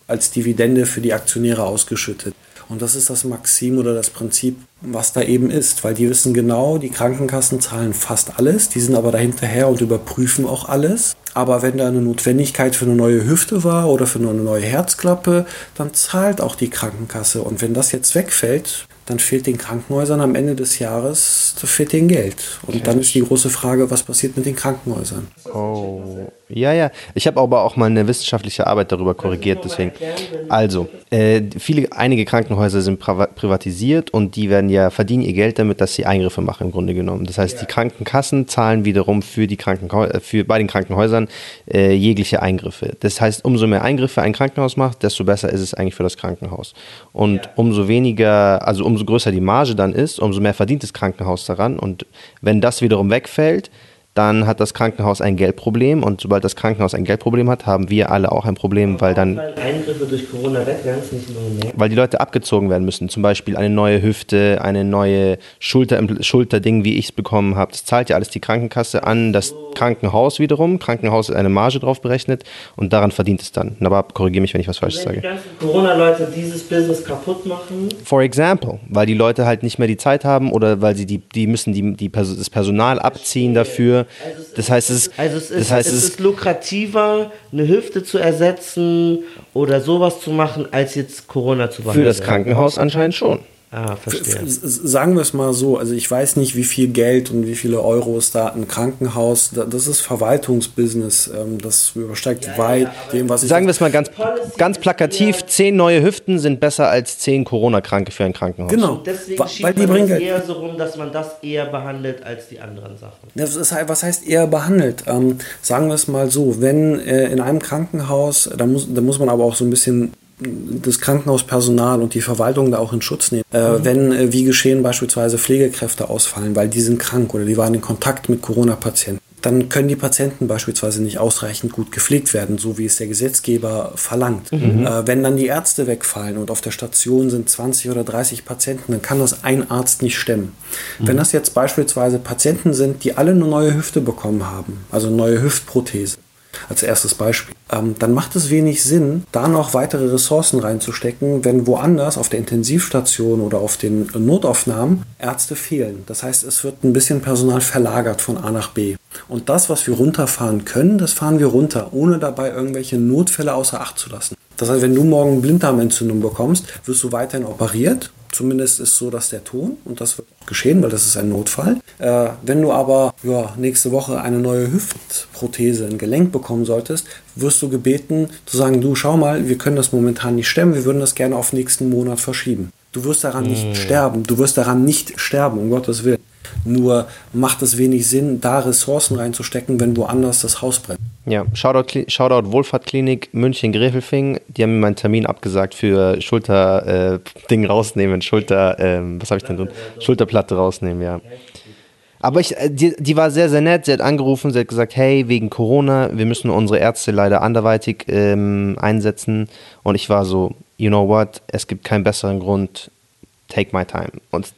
als Dividende für die Aktionäre ausgeschüttet. Und das ist das Maxim oder das Prinzip, was da eben ist, weil die wissen genau, die Krankenkassen zahlen fast alles, die sind aber dahinterher und überprüfen auch alles. Aber wenn da eine Notwendigkeit für eine neue Hüfte war oder für eine neue Herzklappe, dann zahlt auch die Krankenkasse. Und wenn das jetzt wegfällt, dann fehlt den Krankenhäusern am Ende des Jahres, da fehlt denen Geld. Und dann ist die große Frage, was passiert mit den Krankenhäusern? Oh. Ja, ja. Ich habe aber auch mal eine wissenschaftliche Arbeit darüber korrigiert, deswegen. Also, äh, viele, einige Krankenhäuser sind priva- privatisiert und die werden ja, verdienen ihr Geld damit, dass sie Eingriffe machen, im Grunde genommen. Das heißt, die Krankenkassen zahlen wiederum für die Krankenhäu äh, für, bei den Krankenhäusern äh, jegliche Eingriffe. Das heißt, umso mehr Eingriffe ein Krankenhaus macht, desto besser ist es eigentlich für das Krankenhaus. Und umso weniger, also umso größer die Marge dann ist, umso mehr verdient das Krankenhaus daran. Und wenn das wiederum wegfällt, dann hat das Krankenhaus ein Geldproblem und sobald das Krankenhaus ein Geldproblem hat, haben wir alle auch ein Problem, weil dann, Weil Eingriffe durch Corona weg nicht mehr. weil die Leute abgezogen werden müssen. Zum Beispiel eine neue Hüfte, eine neue Schulter, Schulterding, wie ich es bekommen habe. Das zahlt ja alles die Krankenkasse an, das Krankenhaus wiederum. Krankenhaus ist eine Marge drauf berechnet und daran verdient es dann. Aber korrigiere mich, wenn ich was Falsches Wenn die sage. ganzen Corona-Leute dieses Business kaputt machen, For example, weil die Leute halt nicht mehr die Zeit haben oder weil sie die, die müssen die, die, das Personal abziehen dafür. Das heißt, es ist, also es ist, das heißt, es ist lukrativer, eine Hüfte zu ersetzen oder sowas zu machen, als jetzt Corona zu für behandeln. das Krankenhaus anscheinend schon. Ah, verstehe. Sagen wir es mal so, also ich weiß nicht, wie viel Geld und wie viele Euros da ein Krankenhaus, da- das ist Verwaltungsbusiness, ähm, das übersteigt weit dem, was ich... Sagen wir es mal ganz, ganz plakativ, zehn neue Hüften sind besser als zehn Corona-Kranke für ein Krankenhaus. Genau, Deswegen wa- schiebt weil die bringen eher so rum, dass man das eher behandelt als die anderen Sachen. Das ist halt, was heißt eher behandelt? Ähm, sagen wir es mal so, wenn äh, in einem Krankenhaus, da muss, da muss man aber auch so ein bisschen das Krankenhauspersonal und die Verwaltung da auch in Schutz nehmen. Äh, Wenn, äh, wie geschehen, beispielsweise Pflegekräfte ausfallen, weil die sind krank oder die waren in Kontakt mit Corona-Patienten. dann können die Patienten beispielsweise nicht ausreichend gut gepflegt werden, so wie es der Gesetzgeber verlangt. Mhm. Äh, wenn dann die Ärzte wegfallen und auf der Station sind 20 oder 30 Patienten, dann kann das ein Arzt nicht stemmen. Mhm. Wenn das jetzt beispielsweise Patienten sind, die alle eine neue Hüfte bekommen haben, also neue Hüftprothese, als erstes Beispiel, ähm, dann macht es wenig Sinn, da noch weitere Ressourcen reinzustecken, wenn woanders auf der Intensivstation oder auf den Notaufnahmen Ärzte fehlen. Das heißt, es wird ein bisschen Personal verlagert von A nach B. Und das, was wir runterfahren können, das fahren wir runter, ohne dabei irgendwelche Notfälle außer Acht zu lassen. Das heißt, wenn du morgen Blinddarmentzündung bekommst, wirst du weiterhin operiert Zumindest ist so, dass der Ton, und das wird geschehen, weil das ist ein Notfall. Äh, wenn du aber ja, nächste Woche eine neue Hüftprothese, ein Gelenk bekommen solltest, wirst du gebeten zu sagen, du schau mal, wir können das momentan nicht stemmen, wir würden das gerne auf nächsten Monat verschieben. Du wirst daran nicht mm. sterben, du wirst daran nicht sterben, um Gottes Willen. Nur macht es wenig Sinn, da Ressourcen reinzustecken, wenn woanders das Haus brennt. Ja, Shoutout, Shoutout Wohlfahrtklinik München-Grefelfing. Die haben mir meinen Termin abgesagt für Schulter-Ding äh, rausnehmen. Schulter, äh, was habe ich denn drin? Schulterplatte rausnehmen, ja. Aber ich, äh, die, die war sehr, sehr nett. Sie hat angerufen, sie hat gesagt, hey, wegen Corona, wir müssen unsere Ärzte leider anderweitig ähm, einsetzen. Und ich war so, you know what, es gibt keinen besseren Grund, take my time. Und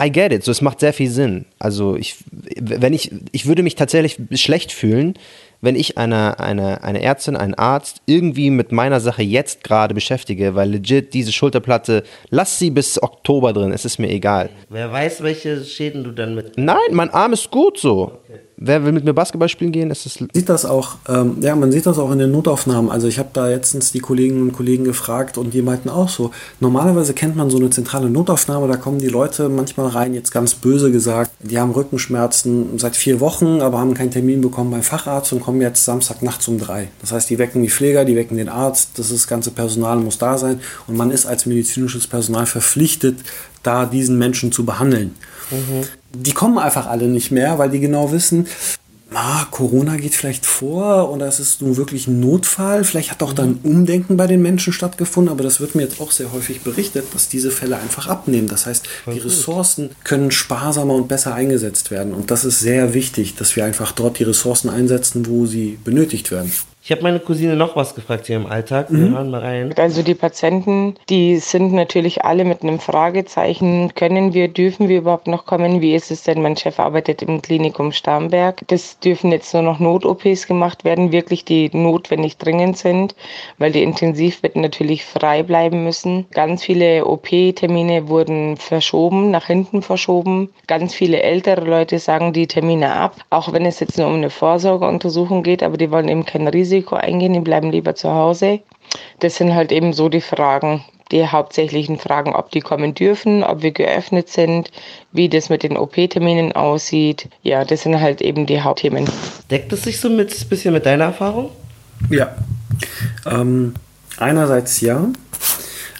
I get it, so es macht sehr viel Sinn. Also ich, wenn ich, ich würde mich tatsächlich schlecht fühlen, wenn ich eine, eine, eine Ärztin, einen Arzt irgendwie mit meiner Sache jetzt gerade beschäftige, weil legit diese Schulterplatte, lass sie bis Oktober drin, es ist mir egal. Wer weiß, welche Schäden du dann mit. Nein, mein Arm ist gut so. Okay. Wer will mit mir Basketball spielen gehen? Ist das sieht das auch, ähm, ja, man sieht das auch in den Notaufnahmen. Also ich habe da letztens die Kolleginnen und Kollegen gefragt und die meinten auch so, normalerweise kennt man so eine zentrale Notaufnahme, da kommen die Leute manchmal rein, jetzt ganz böse gesagt, die haben Rückenschmerzen seit vier Wochen, aber haben keinen Termin bekommen beim Facharzt und kommen jetzt Samstag nachts um drei. Das heißt, die wecken die Pfleger, die wecken den Arzt, das, ist, das ganze Personal muss da sein und man ist als medizinisches Personal verpflichtet, da diesen Menschen zu behandeln. Mhm. Die kommen einfach alle nicht mehr, weil die genau wissen, ah, Corona geht vielleicht vor oder es ist nun wirklich ein Notfall. Vielleicht hat auch dann Umdenken bei den Menschen stattgefunden, aber das wird mir jetzt auch sehr häufig berichtet, dass diese Fälle einfach abnehmen. Das heißt, die Ressourcen können sparsamer und besser eingesetzt werden. Und das ist sehr wichtig, dass wir einfach dort die Ressourcen einsetzen, wo sie benötigt werden. Ich habe meine Cousine noch was gefragt hier im Alltag. Wir mhm. hören mal rein. Also die Patienten, die sind natürlich alle mit einem Fragezeichen. Können wir, dürfen wir überhaupt noch kommen? Wie ist es denn? Mein Chef arbeitet im Klinikum Starnberg. Das dürfen jetzt nur noch Not-OPs gemacht werden, wirklich die notwendig dringend sind, weil die Intensivbetten natürlich frei bleiben müssen. Ganz viele OP-Termine wurden verschoben, nach hinten verschoben. Ganz viele ältere Leute sagen die Termine ab, auch wenn es jetzt nur um eine Vorsorgeuntersuchung geht, aber die wollen eben kein Risiko Risiko eingehen, die bleiben lieber zu Hause. Das sind halt eben so die Fragen, die hauptsächlichen Fragen, ob die kommen dürfen, ob wir geöffnet sind, wie das mit den OP-Terminen aussieht. Ja, das sind halt eben die Hauptthemen. Deckt es sich so ein bisschen mit deiner Erfahrung? Ja. Ähm, einerseits ja.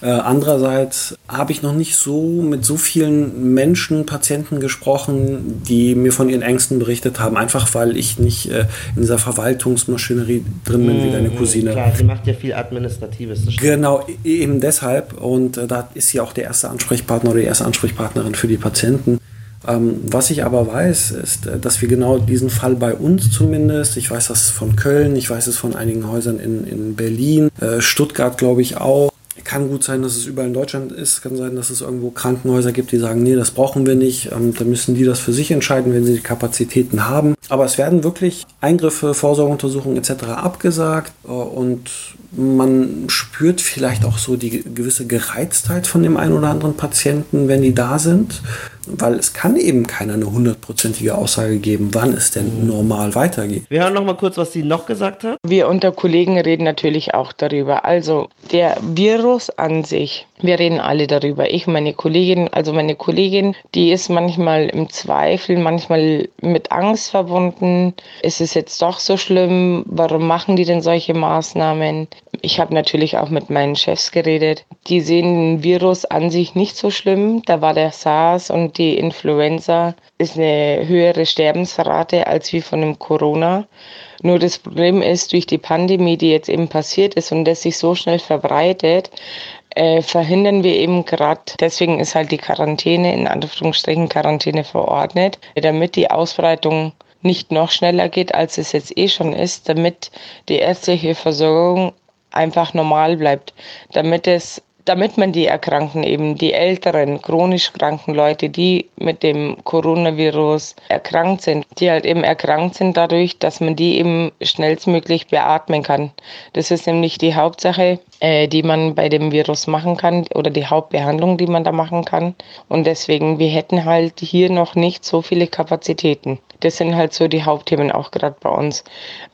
Äh, andererseits habe ich noch nicht so mit so vielen Menschen, Patienten gesprochen, die mir von ihren Ängsten berichtet haben, einfach weil ich nicht äh, in dieser Verwaltungsmaschinerie drin bin mmh, wie deine mhm, Cousine. Klar, sie macht ja viel Administratives. Genau, e-, eben deshalb. Und äh, da ist sie auch der erste Ansprechpartner oder die erste Ansprechpartnerin für die Patienten. Ähm, was ich aber weiß, ist, äh, dass wir genau diesen Fall bei uns zumindest, ich weiß das von Köln, ich weiß es von einigen Häusern in, in Berlin, äh, Stuttgart glaube ich auch, kann gut sein, dass es überall in Deutschland ist. Kann sein, dass es irgendwo Krankenhäuser gibt, die sagen, nee, das brauchen wir nicht. Ähm, dann müssen die das für sich entscheiden, wenn sie die Kapazitäten haben. Aber es werden wirklich Eingriffe, Vorsorgeuntersuchungen etc. abgesagt äh, und man spürt vielleicht auch so die gewisse Gereiztheit von dem einen oder anderen Patienten, wenn die da sind weil es kann eben keiner eine hundertprozentige Aussage geben, wann es denn mhm. normal weitergeht. Wir hören noch mal kurz, was sie noch gesagt hat. Wir unter Kollegen reden natürlich auch darüber. Also der Virus an sich, wir reden alle darüber. Ich, meine Kollegin, also meine Kollegin, die ist manchmal im Zweifel, manchmal mit Angst verbunden. Ist es jetzt doch so schlimm? Warum machen die denn solche Maßnahmen? Ich habe natürlich auch mit meinen Chefs geredet. Die sehen den Virus an sich nicht so schlimm. Da war der SARS und die Influenza ist eine höhere Sterbensrate als wie von dem Corona. Nur das Problem ist, durch die Pandemie, die jetzt eben passiert ist und das sich so schnell verbreitet, äh, verhindern wir eben gerade, deswegen ist halt die Quarantäne, in Anführungsstrichen Quarantäne verordnet, damit die Ausbreitung nicht noch schneller geht, als es jetzt eh schon ist, damit die ärztliche Versorgung einfach normal bleibt, damit es damit man die Erkrankten eben, die älteren, chronisch kranken Leute, die mit dem Coronavirus erkrankt sind, die halt eben erkrankt sind dadurch, dass man die eben schnellstmöglich beatmen kann. Das ist nämlich die Hauptsache, äh, die man bei dem Virus machen kann oder die Hauptbehandlung, die man da machen kann. Und deswegen, wir hätten halt hier noch nicht so viele Kapazitäten. Das sind halt so die Hauptthemen auch gerade bei uns.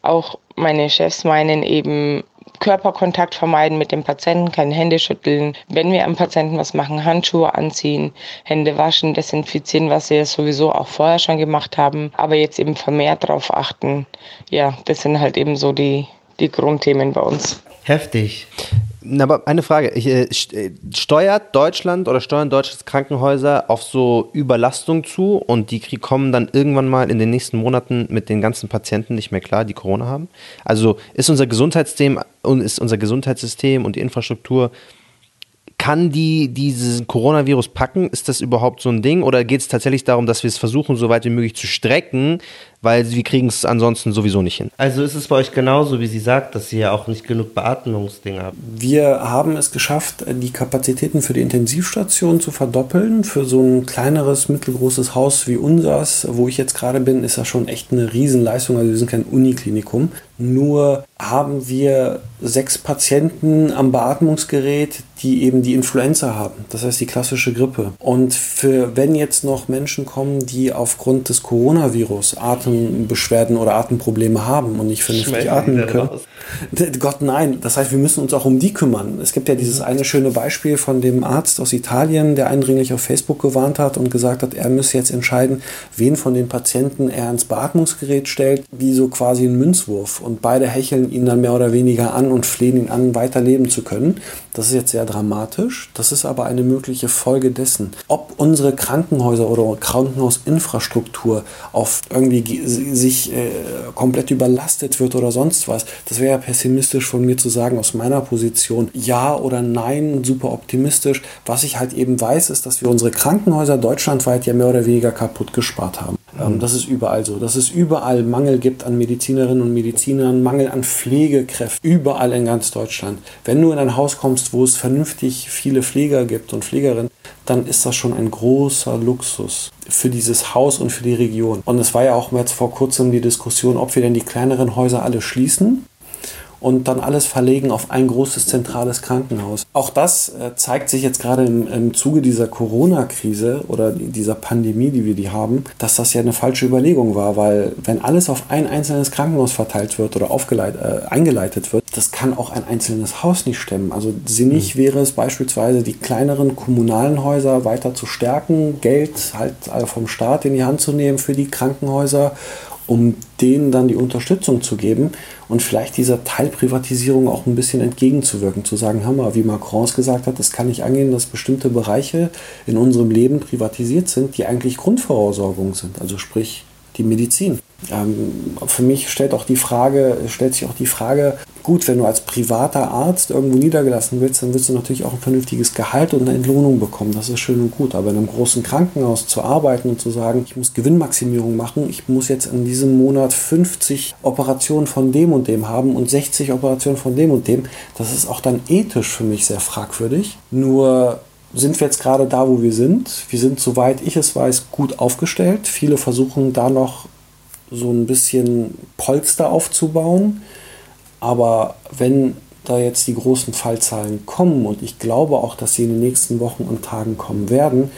Auch meine Chefs meinen eben, Körperkontakt vermeiden mit dem Patienten, keine Hände schütteln. Wenn wir am Patienten was machen, Handschuhe anziehen, Hände waschen, desinfizieren, was wir sowieso auch vorher schon gemacht haben, aber jetzt eben vermehrt darauf achten. Ja, das sind halt eben so die, die Grundthemen bei uns. Heftig. Na, aber eine Frage. Äh, äh, steuert Deutschland oder steuern deutsche Krankenhäuser auf so Überlastung zu und die kommen dann irgendwann mal in den nächsten Monaten mit den ganzen Patienten nicht mehr klar, die Corona haben? Also ist unser Gesundheitssystem und ist unser Gesundheitssystem und die Infrastruktur kann die diesen Coronavirus packen? Ist das überhaupt so ein Ding? Oder geht es tatsächlich darum, dass wir es versuchen, so weit wie möglich zu strecken, weil wir kriegen es ansonsten sowieso nicht hin? Also ist es bei euch genauso, wie sie sagt, dass ihr ja auch nicht genug Beatmungsdinge habt? Wir haben es geschafft, die Kapazitäten für die Intensivstation zu verdoppeln. Für so ein kleineres, mittelgroßes Haus wie unseres, wo ich jetzt gerade bin, ist das schon echt eine Riesenleistung. Also wir sind kein Uniklinikum. Nur haben wir sechs Patienten am Beatmungsgerät, die eben die Influenza haben. Das heißt die klassische Grippe. Und für wenn jetzt noch Menschen kommen, die aufgrund des Coronavirus Atembeschwerden oder Atemprobleme haben und nicht vernünftig atmen können. Gott nein. Das heißt, wir müssen uns auch um die kümmern. Es gibt ja dieses eine schöne Beispiel von dem Arzt aus Italien, der eindringlich auf Facebook gewarnt hat und gesagt hat, er müsse jetzt entscheiden, wen von den Patienten er ins Beatmungsgerät stellt, wie so quasi ein Münzwurf. Und beide hecheln ihn dann mehr oder weniger an und flehen ihn an, weiterleben zu können. Das ist jetzt sehr dramatisch. Das ist aber eine mögliche Folge dessen. Ob unsere Krankenhäuser oder Krankenhausinfrastruktur auf irgendwie sich äh, komplett überlastet wird oder sonst was, das wäre ja pessimistisch von mir zu sagen aus meiner Position. Ja oder nein, super optimistisch. Was ich halt eben weiß, ist, dass wir unsere Krankenhäuser deutschlandweit ja mehr oder weniger kaputt gespart haben. Ähm, das ist überall so. Dass es überall Mangel gibt an Medizinerinnen und Medizinern, Mangel an Pflegekräften, überall in ganz Deutschland. Wenn du in ein Haus kommst, wo es vernünftig viele Pfleger gibt und Pflegerinnen, dann ist das schon ein großer Luxus für dieses Haus und für die Region. Und es war ja auch jetzt vor kurzem die Diskussion, ob wir denn die kleineren Häuser alle schließen und dann alles verlegen auf ein großes zentrales Krankenhaus. Auch das äh, zeigt sich jetzt gerade im, im Zuge dieser Corona-Krise oder dieser Pandemie, die wir die haben, dass das ja eine falsche Überlegung war, weil wenn alles auf ein einzelnes Krankenhaus verteilt wird oder äh, eingeleitet wird, das kann auch ein einzelnes Haus nicht stemmen. Also sinnig mhm. wäre es beispielsweise, die kleineren kommunalen Häuser weiter zu stärken, Geld halt äh, vom Staat in die Hand zu nehmen für die Krankenhäuser um denen dann die Unterstützung zu geben und vielleicht dieser Teilprivatisierung auch ein bisschen entgegenzuwirken, zu sagen, Hammer, wie Macron es gesagt hat, es kann nicht angehen, dass bestimmte Bereiche in unserem Leben privatisiert sind, die eigentlich Grundvoraussetzungen sind, also sprich die Medizin. Ähm, für mich stellt, auch die Frage, stellt sich auch die Frage, gut, wenn du als privater Arzt irgendwo niedergelassen willst, dann willst du natürlich auch ein vernünftiges Gehalt und eine Entlohnung bekommen. Das ist schön und gut. Aber in einem großen Krankenhaus zu arbeiten und zu sagen, ich muss Gewinnmaximierung machen, ich muss jetzt in diesem Monat 50 Operationen von dem und dem haben und 60 Operationen von dem und dem, das ist auch dann ethisch für mich sehr fragwürdig. Nur sind wir jetzt gerade da, wo wir sind. Wir sind, soweit ich es weiß, gut aufgestellt. Viele versuchen da noch so ein bisschen Polster aufzubauen. Aber wenn da jetzt die großen Fallzahlen kommen und ich glaube auch, dass sie in den nächsten Wochen und Tagen kommen werden,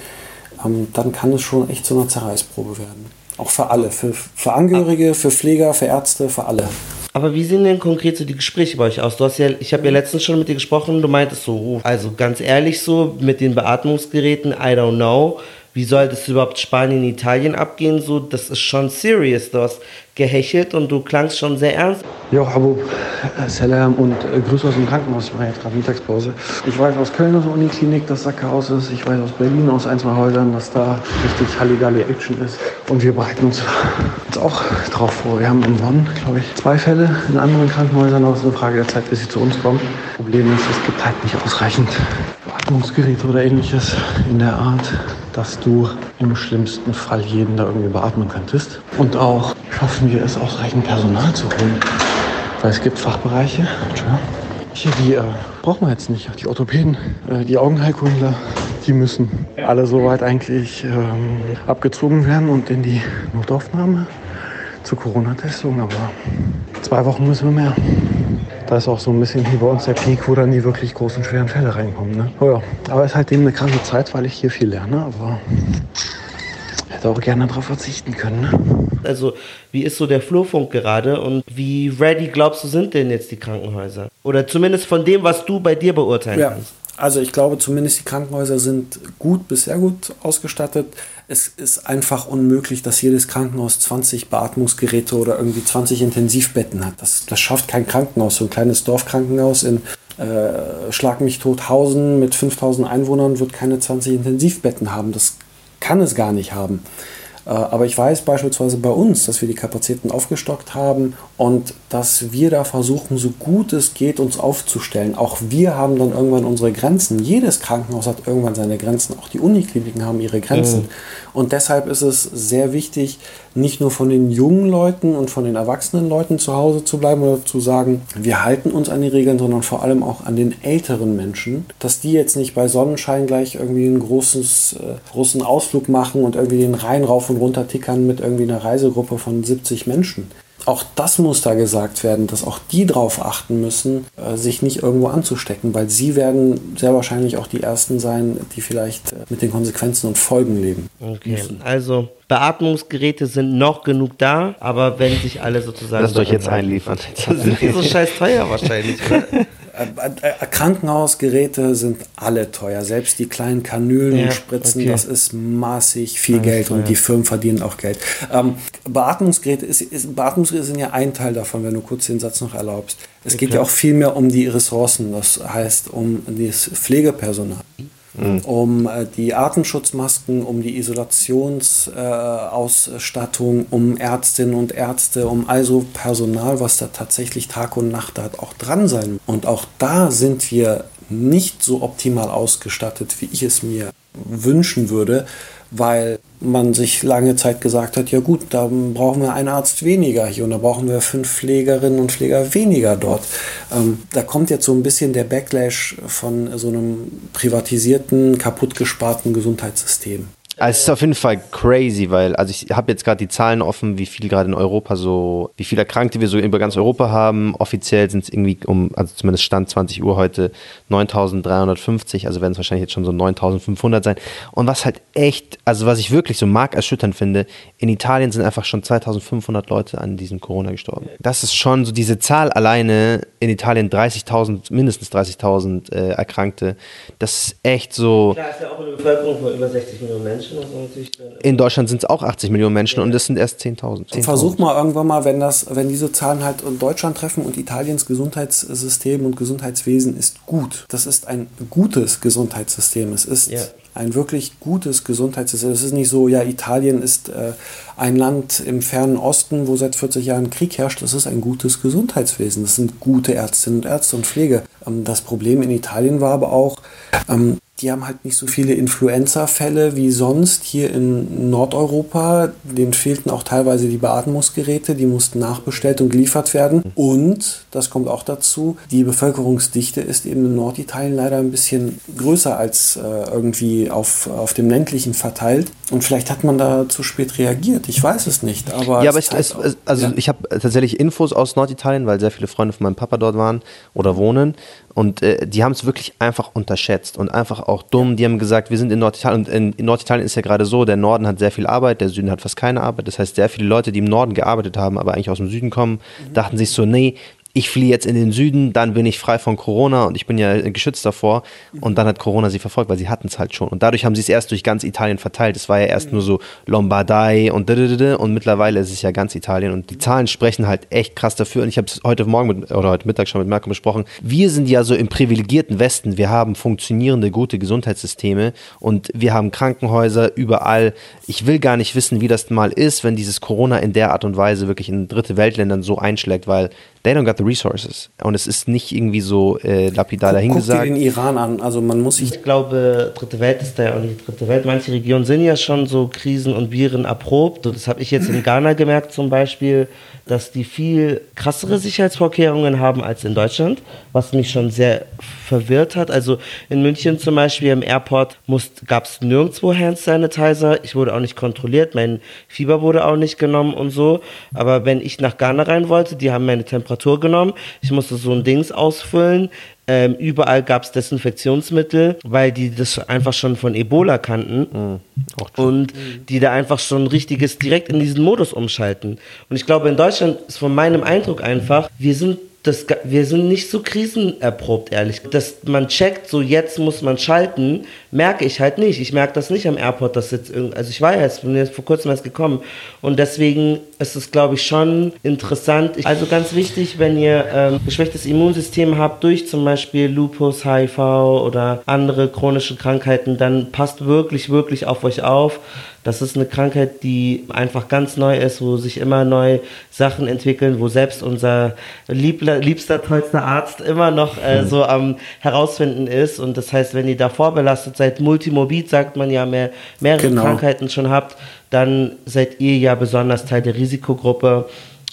ähm, dann kann es schon echt so eine Zerreißprobe werden. Auch für alle, für, für Angehörige, für Pfleger, für Ärzte, für alle. Aber wie sehen denn konkret so die Gespräche bei euch aus? Du hast ja, ich habe ja letztens schon mit dir gesprochen, du meintest so, also ganz ehrlich so, mit den Beatmungsgeräten, I don't know, wie soll das überhaupt Spanien, Italien abgehen? So, das ist schon serious. Du hast gehechelt und du klangst schon sehr ernst. Jo, Habub, äh, Salam und äh, Grüße aus dem Krankenhaus. Ich mache jetzt gerade Mittagspause. Ich weiß aus Köln aus der Uniklinik, dass da Chaos ist. Ich weiß aus Berlin aus ein, zwei Häusern, dass da richtig Halligalli Action ist. Und wir bereiten uns jetzt auch drauf vor. Wir haben in Bonn, glaube ich, zwei Fälle in anderen Krankenhäusern. Aber es ist eine Frage der Zeit, bis sie zu uns kommen. Problem ist, es gibt halt nicht ausreichend Beatmungsgeräte oder ähnliches in der Art dass du im schlimmsten Fall jeden da irgendwie beatmen könntest. Und auch schaffen wir es, ausreichend Personal zu holen. Weil es gibt Fachbereiche, hier, die äh, brauchen wir jetzt nicht. Die Orthopäden, äh, die Augenheilkundler, die müssen alle soweit eigentlich ähm, abgezogen werden und in die Notaufnahme zur Corona-Testung. Aber zwei Wochen müssen wir mehr. Da ist auch so ein bisschen wie bei uns der Peak, wo dann die wirklich großen, schweren Fälle reinkommen. Ne? Oh ja. Aber es ist halt eben eine kranke Zeit, weil ich hier viel lerne. Aber hätte auch gerne darauf verzichten können. Ne? Also, wie ist so der Flurfunk gerade und wie ready glaubst du sind denn jetzt die Krankenhäuser? Oder zumindest von dem, was du bei dir beurteilen ja. kannst. Also ich glaube zumindest die Krankenhäuser sind gut bis sehr gut ausgestattet. Es ist einfach unmöglich, dass jedes Krankenhaus 20 Beatmungsgeräte oder irgendwie 20 Intensivbetten hat. Das, das schafft kein Krankenhaus. So ein kleines Dorfkrankenhaus in äh, Schlag mich Tothausen mit 5000 Einwohnern wird keine 20 Intensivbetten haben. Das kann es gar nicht haben. Äh, aber ich weiß beispielsweise bei uns, dass wir die Kapazitäten aufgestockt haben und dass wir da versuchen, so gut es geht, uns aufzustellen. Auch wir haben dann irgendwann unsere Grenzen. Jedes Krankenhaus hat irgendwann seine Grenzen. Auch die Unikliniken haben ihre Grenzen. Mhm. Und deshalb ist es sehr wichtig, nicht nur von den jungen Leuten und von den erwachsenen Leuten zu Hause zu bleiben oder zu sagen, wir halten uns an die Regeln, sondern vor allem auch an den älteren Menschen, dass die jetzt nicht bei Sonnenschein gleich irgendwie einen großes, äh, großen Ausflug machen und irgendwie den Rhein rauf und runter tickern mit irgendwie einer Reisegruppe von 70 Menschen auch das muss da gesagt werden, dass auch die darauf achten müssen, äh, sich nicht irgendwo anzustecken, weil sie werden sehr wahrscheinlich auch die Ersten sein, die vielleicht äh, mit den Konsequenzen und Folgen leben. Okay, müssen. also Beatmungsgeräte sind noch genug da, aber wenn sich alle sozusagen... Lasst euch jetzt einliefern. Das die so scheiß teuer wahrscheinlich, oder? Äh, äh, Krankenhausgeräte sind alle teuer. Selbst die kleinen Kanülen ja, und Spritzen, okay. das ist maßig viel Alles Geld teuer. und die Firmen verdienen auch Geld. Ähm, Beatmungsgeräte, ist, ist, Beatmungsgeräte sind ja ein Teil davon, wenn du kurz den Satz noch erlaubst. Es okay. geht ja auch viel mehr um die Ressourcen, das heißt um das Pflegepersonal mhm. um äh, die Atemschutzmasken, um die Isolationsausstattung, äh, um Ärztinnen und Ärzte, um also Personal, was da tatsächlich Tag und Nacht hat, auch dran sein. Und auch da sind wir nicht so optimal ausgestattet, wie ich es mir wünschen würde, weil man sich lange Zeit gesagt hat, ja gut, da brauchen wir einen Arzt weniger hier und da brauchen wir fünf Pflegerinnen und Pfleger weniger dort. Ähm, da kommt jetzt so ein bisschen der Backlash von so einem privatisierten, kaputtgesparten Gesundheitssystem. Also es ist auf jeden Fall crazy, weil, also ich habe jetzt gerade die Zahlen offen, wie viel gerade in Europa so, wie viele Erkrankte wir so über ganz Europa haben. Offiziell sind es irgendwie um, also zumindest Stand 20 Uhr heute 9350, also werden es wahrscheinlich jetzt schon so 9500 sein. Und was halt echt, also was ich wirklich so markerschütternd finde, in Italien sind einfach schon 2500 Leute an diesem Corona gestorben. Das ist schon so diese Zahl alleine in Italien 30.000, mindestens 30.000 äh, Erkrankte. Das ist echt so. Klar, ist ja auch eine Bevölkerung von über 60 Millionen Menschen. Menschen. In Deutschland sind es auch 80 Millionen Menschen und es sind erst 10.000. 10 Versuch mal irgendwann mal, wenn, das, wenn diese Zahlen halt in Deutschland treffen und Italiens Gesundheitssystem und Gesundheitswesen ist gut. Das ist ein gutes Gesundheitssystem. Es ist yeah ein wirklich gutes Gesundheitssystem. Es ist nicht so, ja, Italien ist äh, ein Land im fernen Osten, wo seit 40 Jahren Krieg herrscht. Das ist ein gutes Gesundheitswesen. Das sind gute Ärztinnen und Ärzte und Pflege. Ähm, das Problem in Italien war aber auch, ähm, die haben halt nicht so viele Influenza-Fälle wie sonst hier in Nordeuropa. Denen fehlten auch teilweise die Beatmungsgeräte, die mussten nachbestellt und geliefert werden. Und, das kommt auch dazu, die Bevölkerungsdichte ist eben in Norditalien leider ein bisschen größer als äh, irgendwie auf, auf dem ländlichen verteilt. Und vielleicht hat man da zu spät reagiert. Ich weiß es nicht. Aber ja, aber es, es, also ja. ich habe tatsächlich Infos aus Norditalien, weil sehr viele Freunde von meinem Papa dort waren oder wohnen. Und äh, die haben es wirklich einfach unterschätzt und einfach auch dumm. Die haben gesagt, wir sind in Norditalien. Und in, in, Norditalien ist ja gerade so, der Norden hat sehr viel Arbeit, der Süden hat fast keine Arbeit. Das heißt, sehr viele Leute, die im Norden gearbeitet haben, aber eigentlich aus dem Süden kommen, mhm. dachten sich so, nee, ich fliehe jetzt in den Süden, dann bin ich frei von Corona und ich bin ja geschützt davor. Und dann hat Corona sie verfolgt, weil sie hatten es halt schon. Und dadurch haben sie es erst durch ganz Italien verteilt. Es war ja erst nur so Lombardei und und mittlerweile ist es ja ganz Italien. Und die Zahlen sprechen halt echt krass dafür. Und ich habe es heute Morgen mit, oder heute Mittag schon mit Malcolm besprochen. Wir sind ja so im privilegierten Westen. Wir haben funktionierende, gute Gesundheitssysteme und wir haben Krankenhäuser überall. Ich will gar nicht wissen, wie das mal ist, wenn dieses Corona in der Art und Weise wirklich in dritte Weltländern so einschlägt, weil they don't got the resources. Und es ist nicht irgendwie so äh, lapidar Guck dir dahingesagt. den Iran an. Also man muss sich Ich glaube, dritte Welt ist da ja auch nicht die dritte Welt. Manche Regionen sind ja schon so Krisen und Viren erprobt. Das habe ich jetzt in Ghana gemerkt zum Beispiel, dass die viel krassere Sicherheitsvorkehrungen haben als in Deutschland, was mich schon sehr verwirrt hat. Also in München zum Beispiel im Airport gab es nirgendwo Hand Sanitizer. Ich wurde auch nicht kontrolliert, mein Fieber wurde auch nicht genommen und so. Aber wenn ich nach Ghana rein wollte, die haben meine Temperatur genommen. Ich musste so ein Dings ausfüllen. Ähm, überall gab es Desinfektionsmittel, weil die das einfach schon von Ebola kannten und die da einfach schon richtiges direkt in diesen Modus umschalten. Und ich glaube, in Deutschland ist von meinem Eindruck einfach, wir sind das, wir sind nicht so krisenerprobt, ehrlich. Dass man checkt, so jetzt muss man schalten, merke ich halt nicht. Ich merke das nicht am Airport, dass jetzt irgend, also ich war ja jetzt, bin jetzt vor kurzem erst gekommen und deswegen ist es, glaube ich, schon interessant. Ich, also ganz wichtig, wenn ihr ähm, geschwächtes Immunsystem habt durch zum Beispiel Lupus, HIV oder andere chronische Krankheiten, dann passt wirklich, wirklich auf euch auf. Das ist eine Krankheit, die einfach ganz neu ist, wo sich immer neue Sachen entwickeln, wo selbst unser liebler, liebster, tollster Arzt immer noch äh, so am herausfinden ist. Und das heißt, wenn ihr da vorbelastet seid, multimorbid, sagt man ja, mehr, mehrere Genau. Krankheiten schon habt, dann seid ihr ja besonders Teil der Risikogruppe.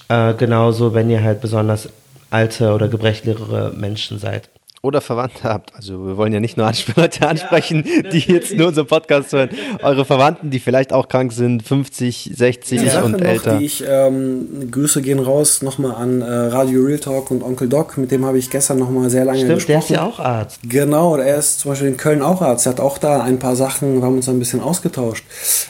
Äh, genauso, wenn ihr halt besonders alte oder gebrechlichere Menschen seid. Oder Verwandte habt. Also wir wollen ja nicht nur Leute ansprechen, die jetzt nur unseren Podcast hören. Eure Verwandten, die vielleicht auch krank sind, 50, 60 Die Sache und noch, älter. die ich, ähm, Grüße gehen raus nochmal an äh, Radio Real Talk und Onkel Doc, mit dem habe ich gestern nochmal sehr lange Stimmt, der gesprochen. ist ja auch Arzt. Genau, er ist zum Beispiel in Köln auch Arzt. Er hat auch da ein paar Sachen, wir haben uns ein bisschen ausgetauscht.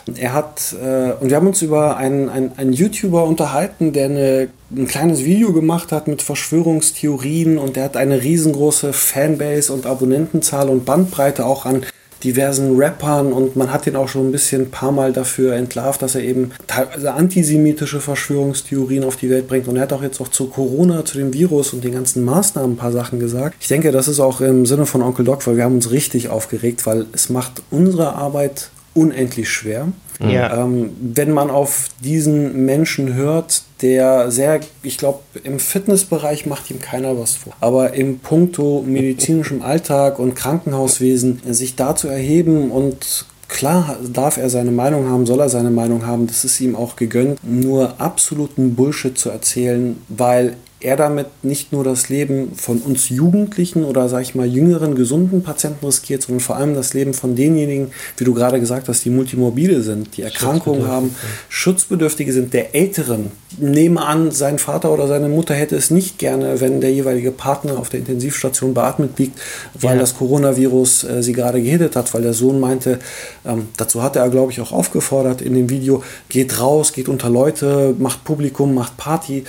Und er hat, äh, und wir haben uns über einen, einen, einen YouTuber unterhalten, der eine, ein kleines Video gemacht hat mit Verschwörungstheorien und der hat eine riesengroße Fanbase und Abonnentenzahl und Bandbreite auch an diversen Rappern und man hat ihn auch schon ein bisschen ein paar Mal dafür entlarvt, dass er eben teilweise antisemitische Verschwörungstheorien auf die Welt bringt und er hat auch jetzt auch zu Corona, zu dem Virus und den ganzen Maßnahmen ein paar Sachen gesagt. Ich denke, das ist auch im Sinne von Onkel Doc, weil wir haben uns richtig aufgeregt, weil es macht unsere Arbeit unendlich schwer. Ja. Ähm, wenn man auf diesen Menschen hört, der sehr, ich glaube, im Fitnessbereich macht ihm keiner was vor. Aber im Puncto medizinischem Alltag und Krankenhauswesen sich da zu erheben und Klar darf er seine Meinung haben, soll er seine Meinung haben, das ist ihm auch gegönnt, nur absoluten Bullshit zu erzählen, weil er damit nicht nur das Leben von uns Jugendlichen oder sag ich mal jüngeren, gesunden Patienten riskiert, sondern vor allem das Leben von denjenigen, wie du gerade gesagt hast, die multimorbide sind, die Erkrankungen haben, Schutzbedürftige sind, der Älteren. Nehme an, sein Vater oder seine Mutter hätte es nicht gerne, wenn der jeweilige Partner auf der Intensivstation beatmet liegt, weil Ja. das Coronavirus äh, sie gerade gehittet hat, weil der Sohn meinte, ähm, dazu hat er, glaube ich, auch aufgefordert in dem Video, geht raus, geht unter Leute, macht Publikum, macht Party.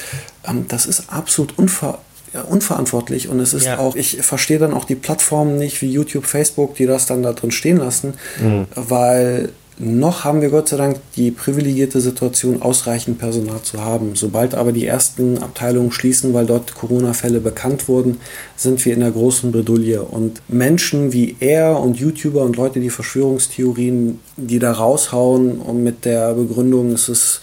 Ähm, das ist absolut unver ja, unverantwortlich und es ist Ja. auch, ich verstehe dann auch die Plattformen nicht wie YouTube, Facebook, die das dann da drin stehen lassen, weil noch haben wir Gott sei Dank die privilegierte Situation, ausreichend Personal zu haben. Sobald aber die ersten Abteilungen schließen, weil dort Corona-Fälle bekannt wurden, sind wir in der großen Bredouille. Und Menschen wie er und YouTuber und Leute, die Verschwörungstheorien, die da raushauen und mit der Begründung, es ist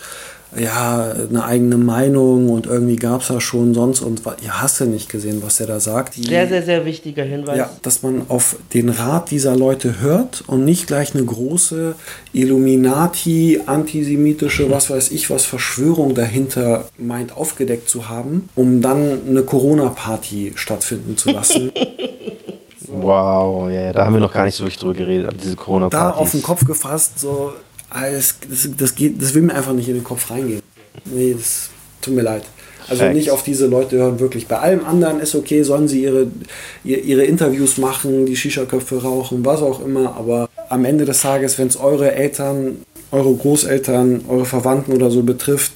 ja, eine eigene Meinung und irgendwie gab es ja schon sonst und wa- ja, hast du nicht gesehen, was er da sagt. Die, Sehr, sehr, sehr wichtiger Hinweis. ja, dass man auf den Rat dieser Leute hört und nicht gleich eine große Illuminati, antisemitische, was weiß ich, was Verschwörung dahinter meint, aufgedeckt zu haben, um dann eine Corona-Party stattfinden zu lassen. Wow, ja, ja, da haben wir noch gar nicht so wirklich drüber geredet, diese da Corona-Partys. auf den Kopf gefasst, so, alles, das, das, geht, das will mir einfach nicht in den Kopf reingehen. Nee, das tut mir leid. Also Facts. nicht auf diese Leute hören, wirklich. Bei allem anderen ist okay, sollen sie ihre, ihr- ihre Interviews machen, die Shisha-Köpfe rauchen, was auch immer, aber am Ende des Tages, wenn es eure Eltern, eure Großeltern, eure Verwandten oder so betrifft,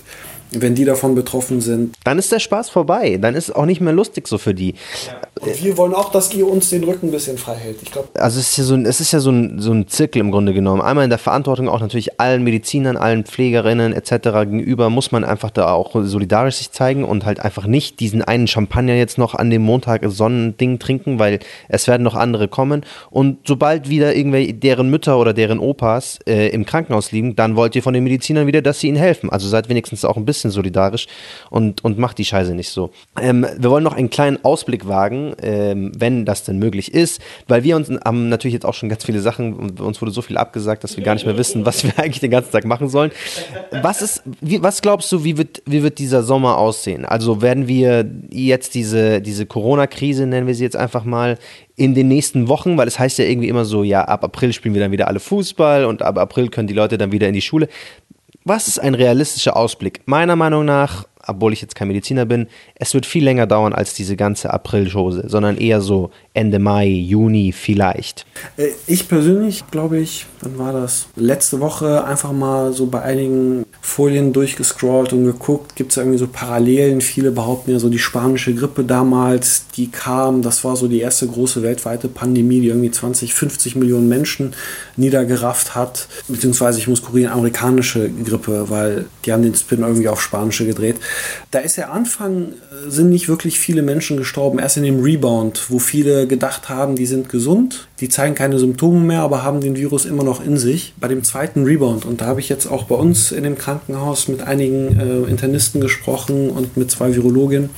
wenn die davon betroffen sind, Dann ist der Spaß vorbei. Dann ist es auch nicht mehr lustig so für die. Und wir wollen auch, dass ihr uns den Rücken ein bisschen frei hält. Ich glaube. Also es ist ja so ein, es ist ja so ein, so ein Zirkel im Grunde genommen. Einmal in der Verantwortung auch natürlich allen Medizinern, allen Pflegerinnen etc. gegenüber muss man einfach da auch solidarisch sich zeigen und halt einfach nicht diesen einen Champagner jetzt noch an dem Montag Sonnending trinken, weil es werden noch andere kommen. Und sobald wieder irgendwelche deren Mütter oder deren Opas äh, im Krankenhaus liegen, dann wollt ihr von den Medizinern wieder, dass sie ihnen helfen. Also seid wenigstens auch ein bisschen solidarisch und, und macht die Scheiße nicht so. Ähm, wir wollen noch einen kleinen Ausblick wagen, ähm, wenn das denn möglich ist, weil wir uns haben natürlich jetzt auch schon ganz viele Sachen und uns wurde so viel abgesagt, dass wir gar nicht mehr wissen, was wir eigentlich den ganzen Tag machen sollen. Was ist, wie, was glaubst du, wie wird, wie wird dieser Sommer aussehen? Also werden wir jetzt diese, diese Corona-Krise, nennen wir sie jetzt einfach mal, in den nächsten Wochen, weil es heißt ja irgendwie immer so, ja, ab April spielen wir dann wieder alle Fußball und ab April können die Leute dann wieder in die Schule. Was ist ein realistischer Ausblick? Meiner Meinung nach obwohl ich jetzt kein Mediziner bin, es wird viel länger dauern als diese ganze April-Chose, sondern eher so Ende Mai, Juni vielleicht. Äh, ich persönlich glaube ich, wann war das? Letzte Woche einfach mal so bei einigen Folien durchgescrollt und geguckt, gibt es irgendwie so Parallelen. Viele behaupten ja so die spanische Grippe damals, die kam, das war so die erste große weltweite Pandemie, die irgendwie 20, 50 Millionen Menschen niedergerafft hat. Beziehungsweise ich muss kurieren, amerikanische Grippe, weil die haben den Spin irgendwie auf spanische gedreht. Da ist der Anfang, äh, sind nicht wirklich viele Menschen gestorben, erst in dem Rebound, wo viele gedacht haben, die sind gesund, die zeigen keine Symptome mehr, aber haben den Virus immer noch in sich. Bei dem zweiten Rebound, und da habe ich jetzt auch bei uns in dem Krankenhaus mit einigen äh, Internisten gesprochen und mit zwei Virologinnen,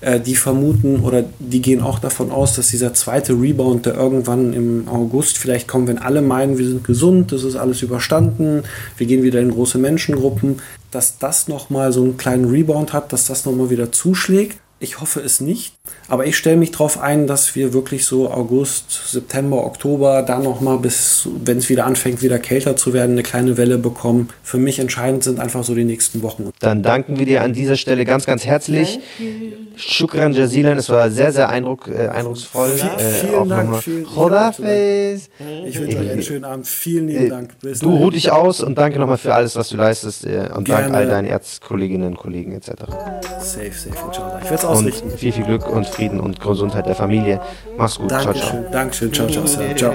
äh, die vermuten oder die gehen auch davon aus, dass dieser zweite Rebound, der irgendwann im August vielleicht kommt, wenn alle meinen, wir sind gesund, das ist alles überstanden, wir gehen wieder in große Menschengruppen, dass das nochmal so einen kleinen Rebound hat, dass das nochmal wieder zuschlägt. Ich hoffe es nicht, aber ich stelle mich darauf ein, dass wir wirklich so August, September, Oktober, dann nochmal bis, wenn es wieder anfängt, wieder kälter zu werden, eine kleine Welle bekommen. Für mich entscheidend sind einfach so die nächsten Wochen. Dann danken wir dir an dieser Stelle ganz, ganz herzlich. Shukran Jazilan, es war sehr, sehr eindruck, äh, eindrucksvoll. Vielen, vielen Dank. Vielen, ich wünsche euch einen schönen Abend. Vielen lieben Dank. Bis du ruh dich aus und danke nochmal für alles, was du leistest äh, und Gerne. dank all deinen Erzkolleginnen und Kollegen etc. Safe, safe. Ich werde es ausrichten. Und viel, viel Glück und Frieden und Gesundheit der Familie. Mach's gut. Dankeschön. Ciao, ciao. Dankeschön. Ciao, ciao. Ciao. ciao.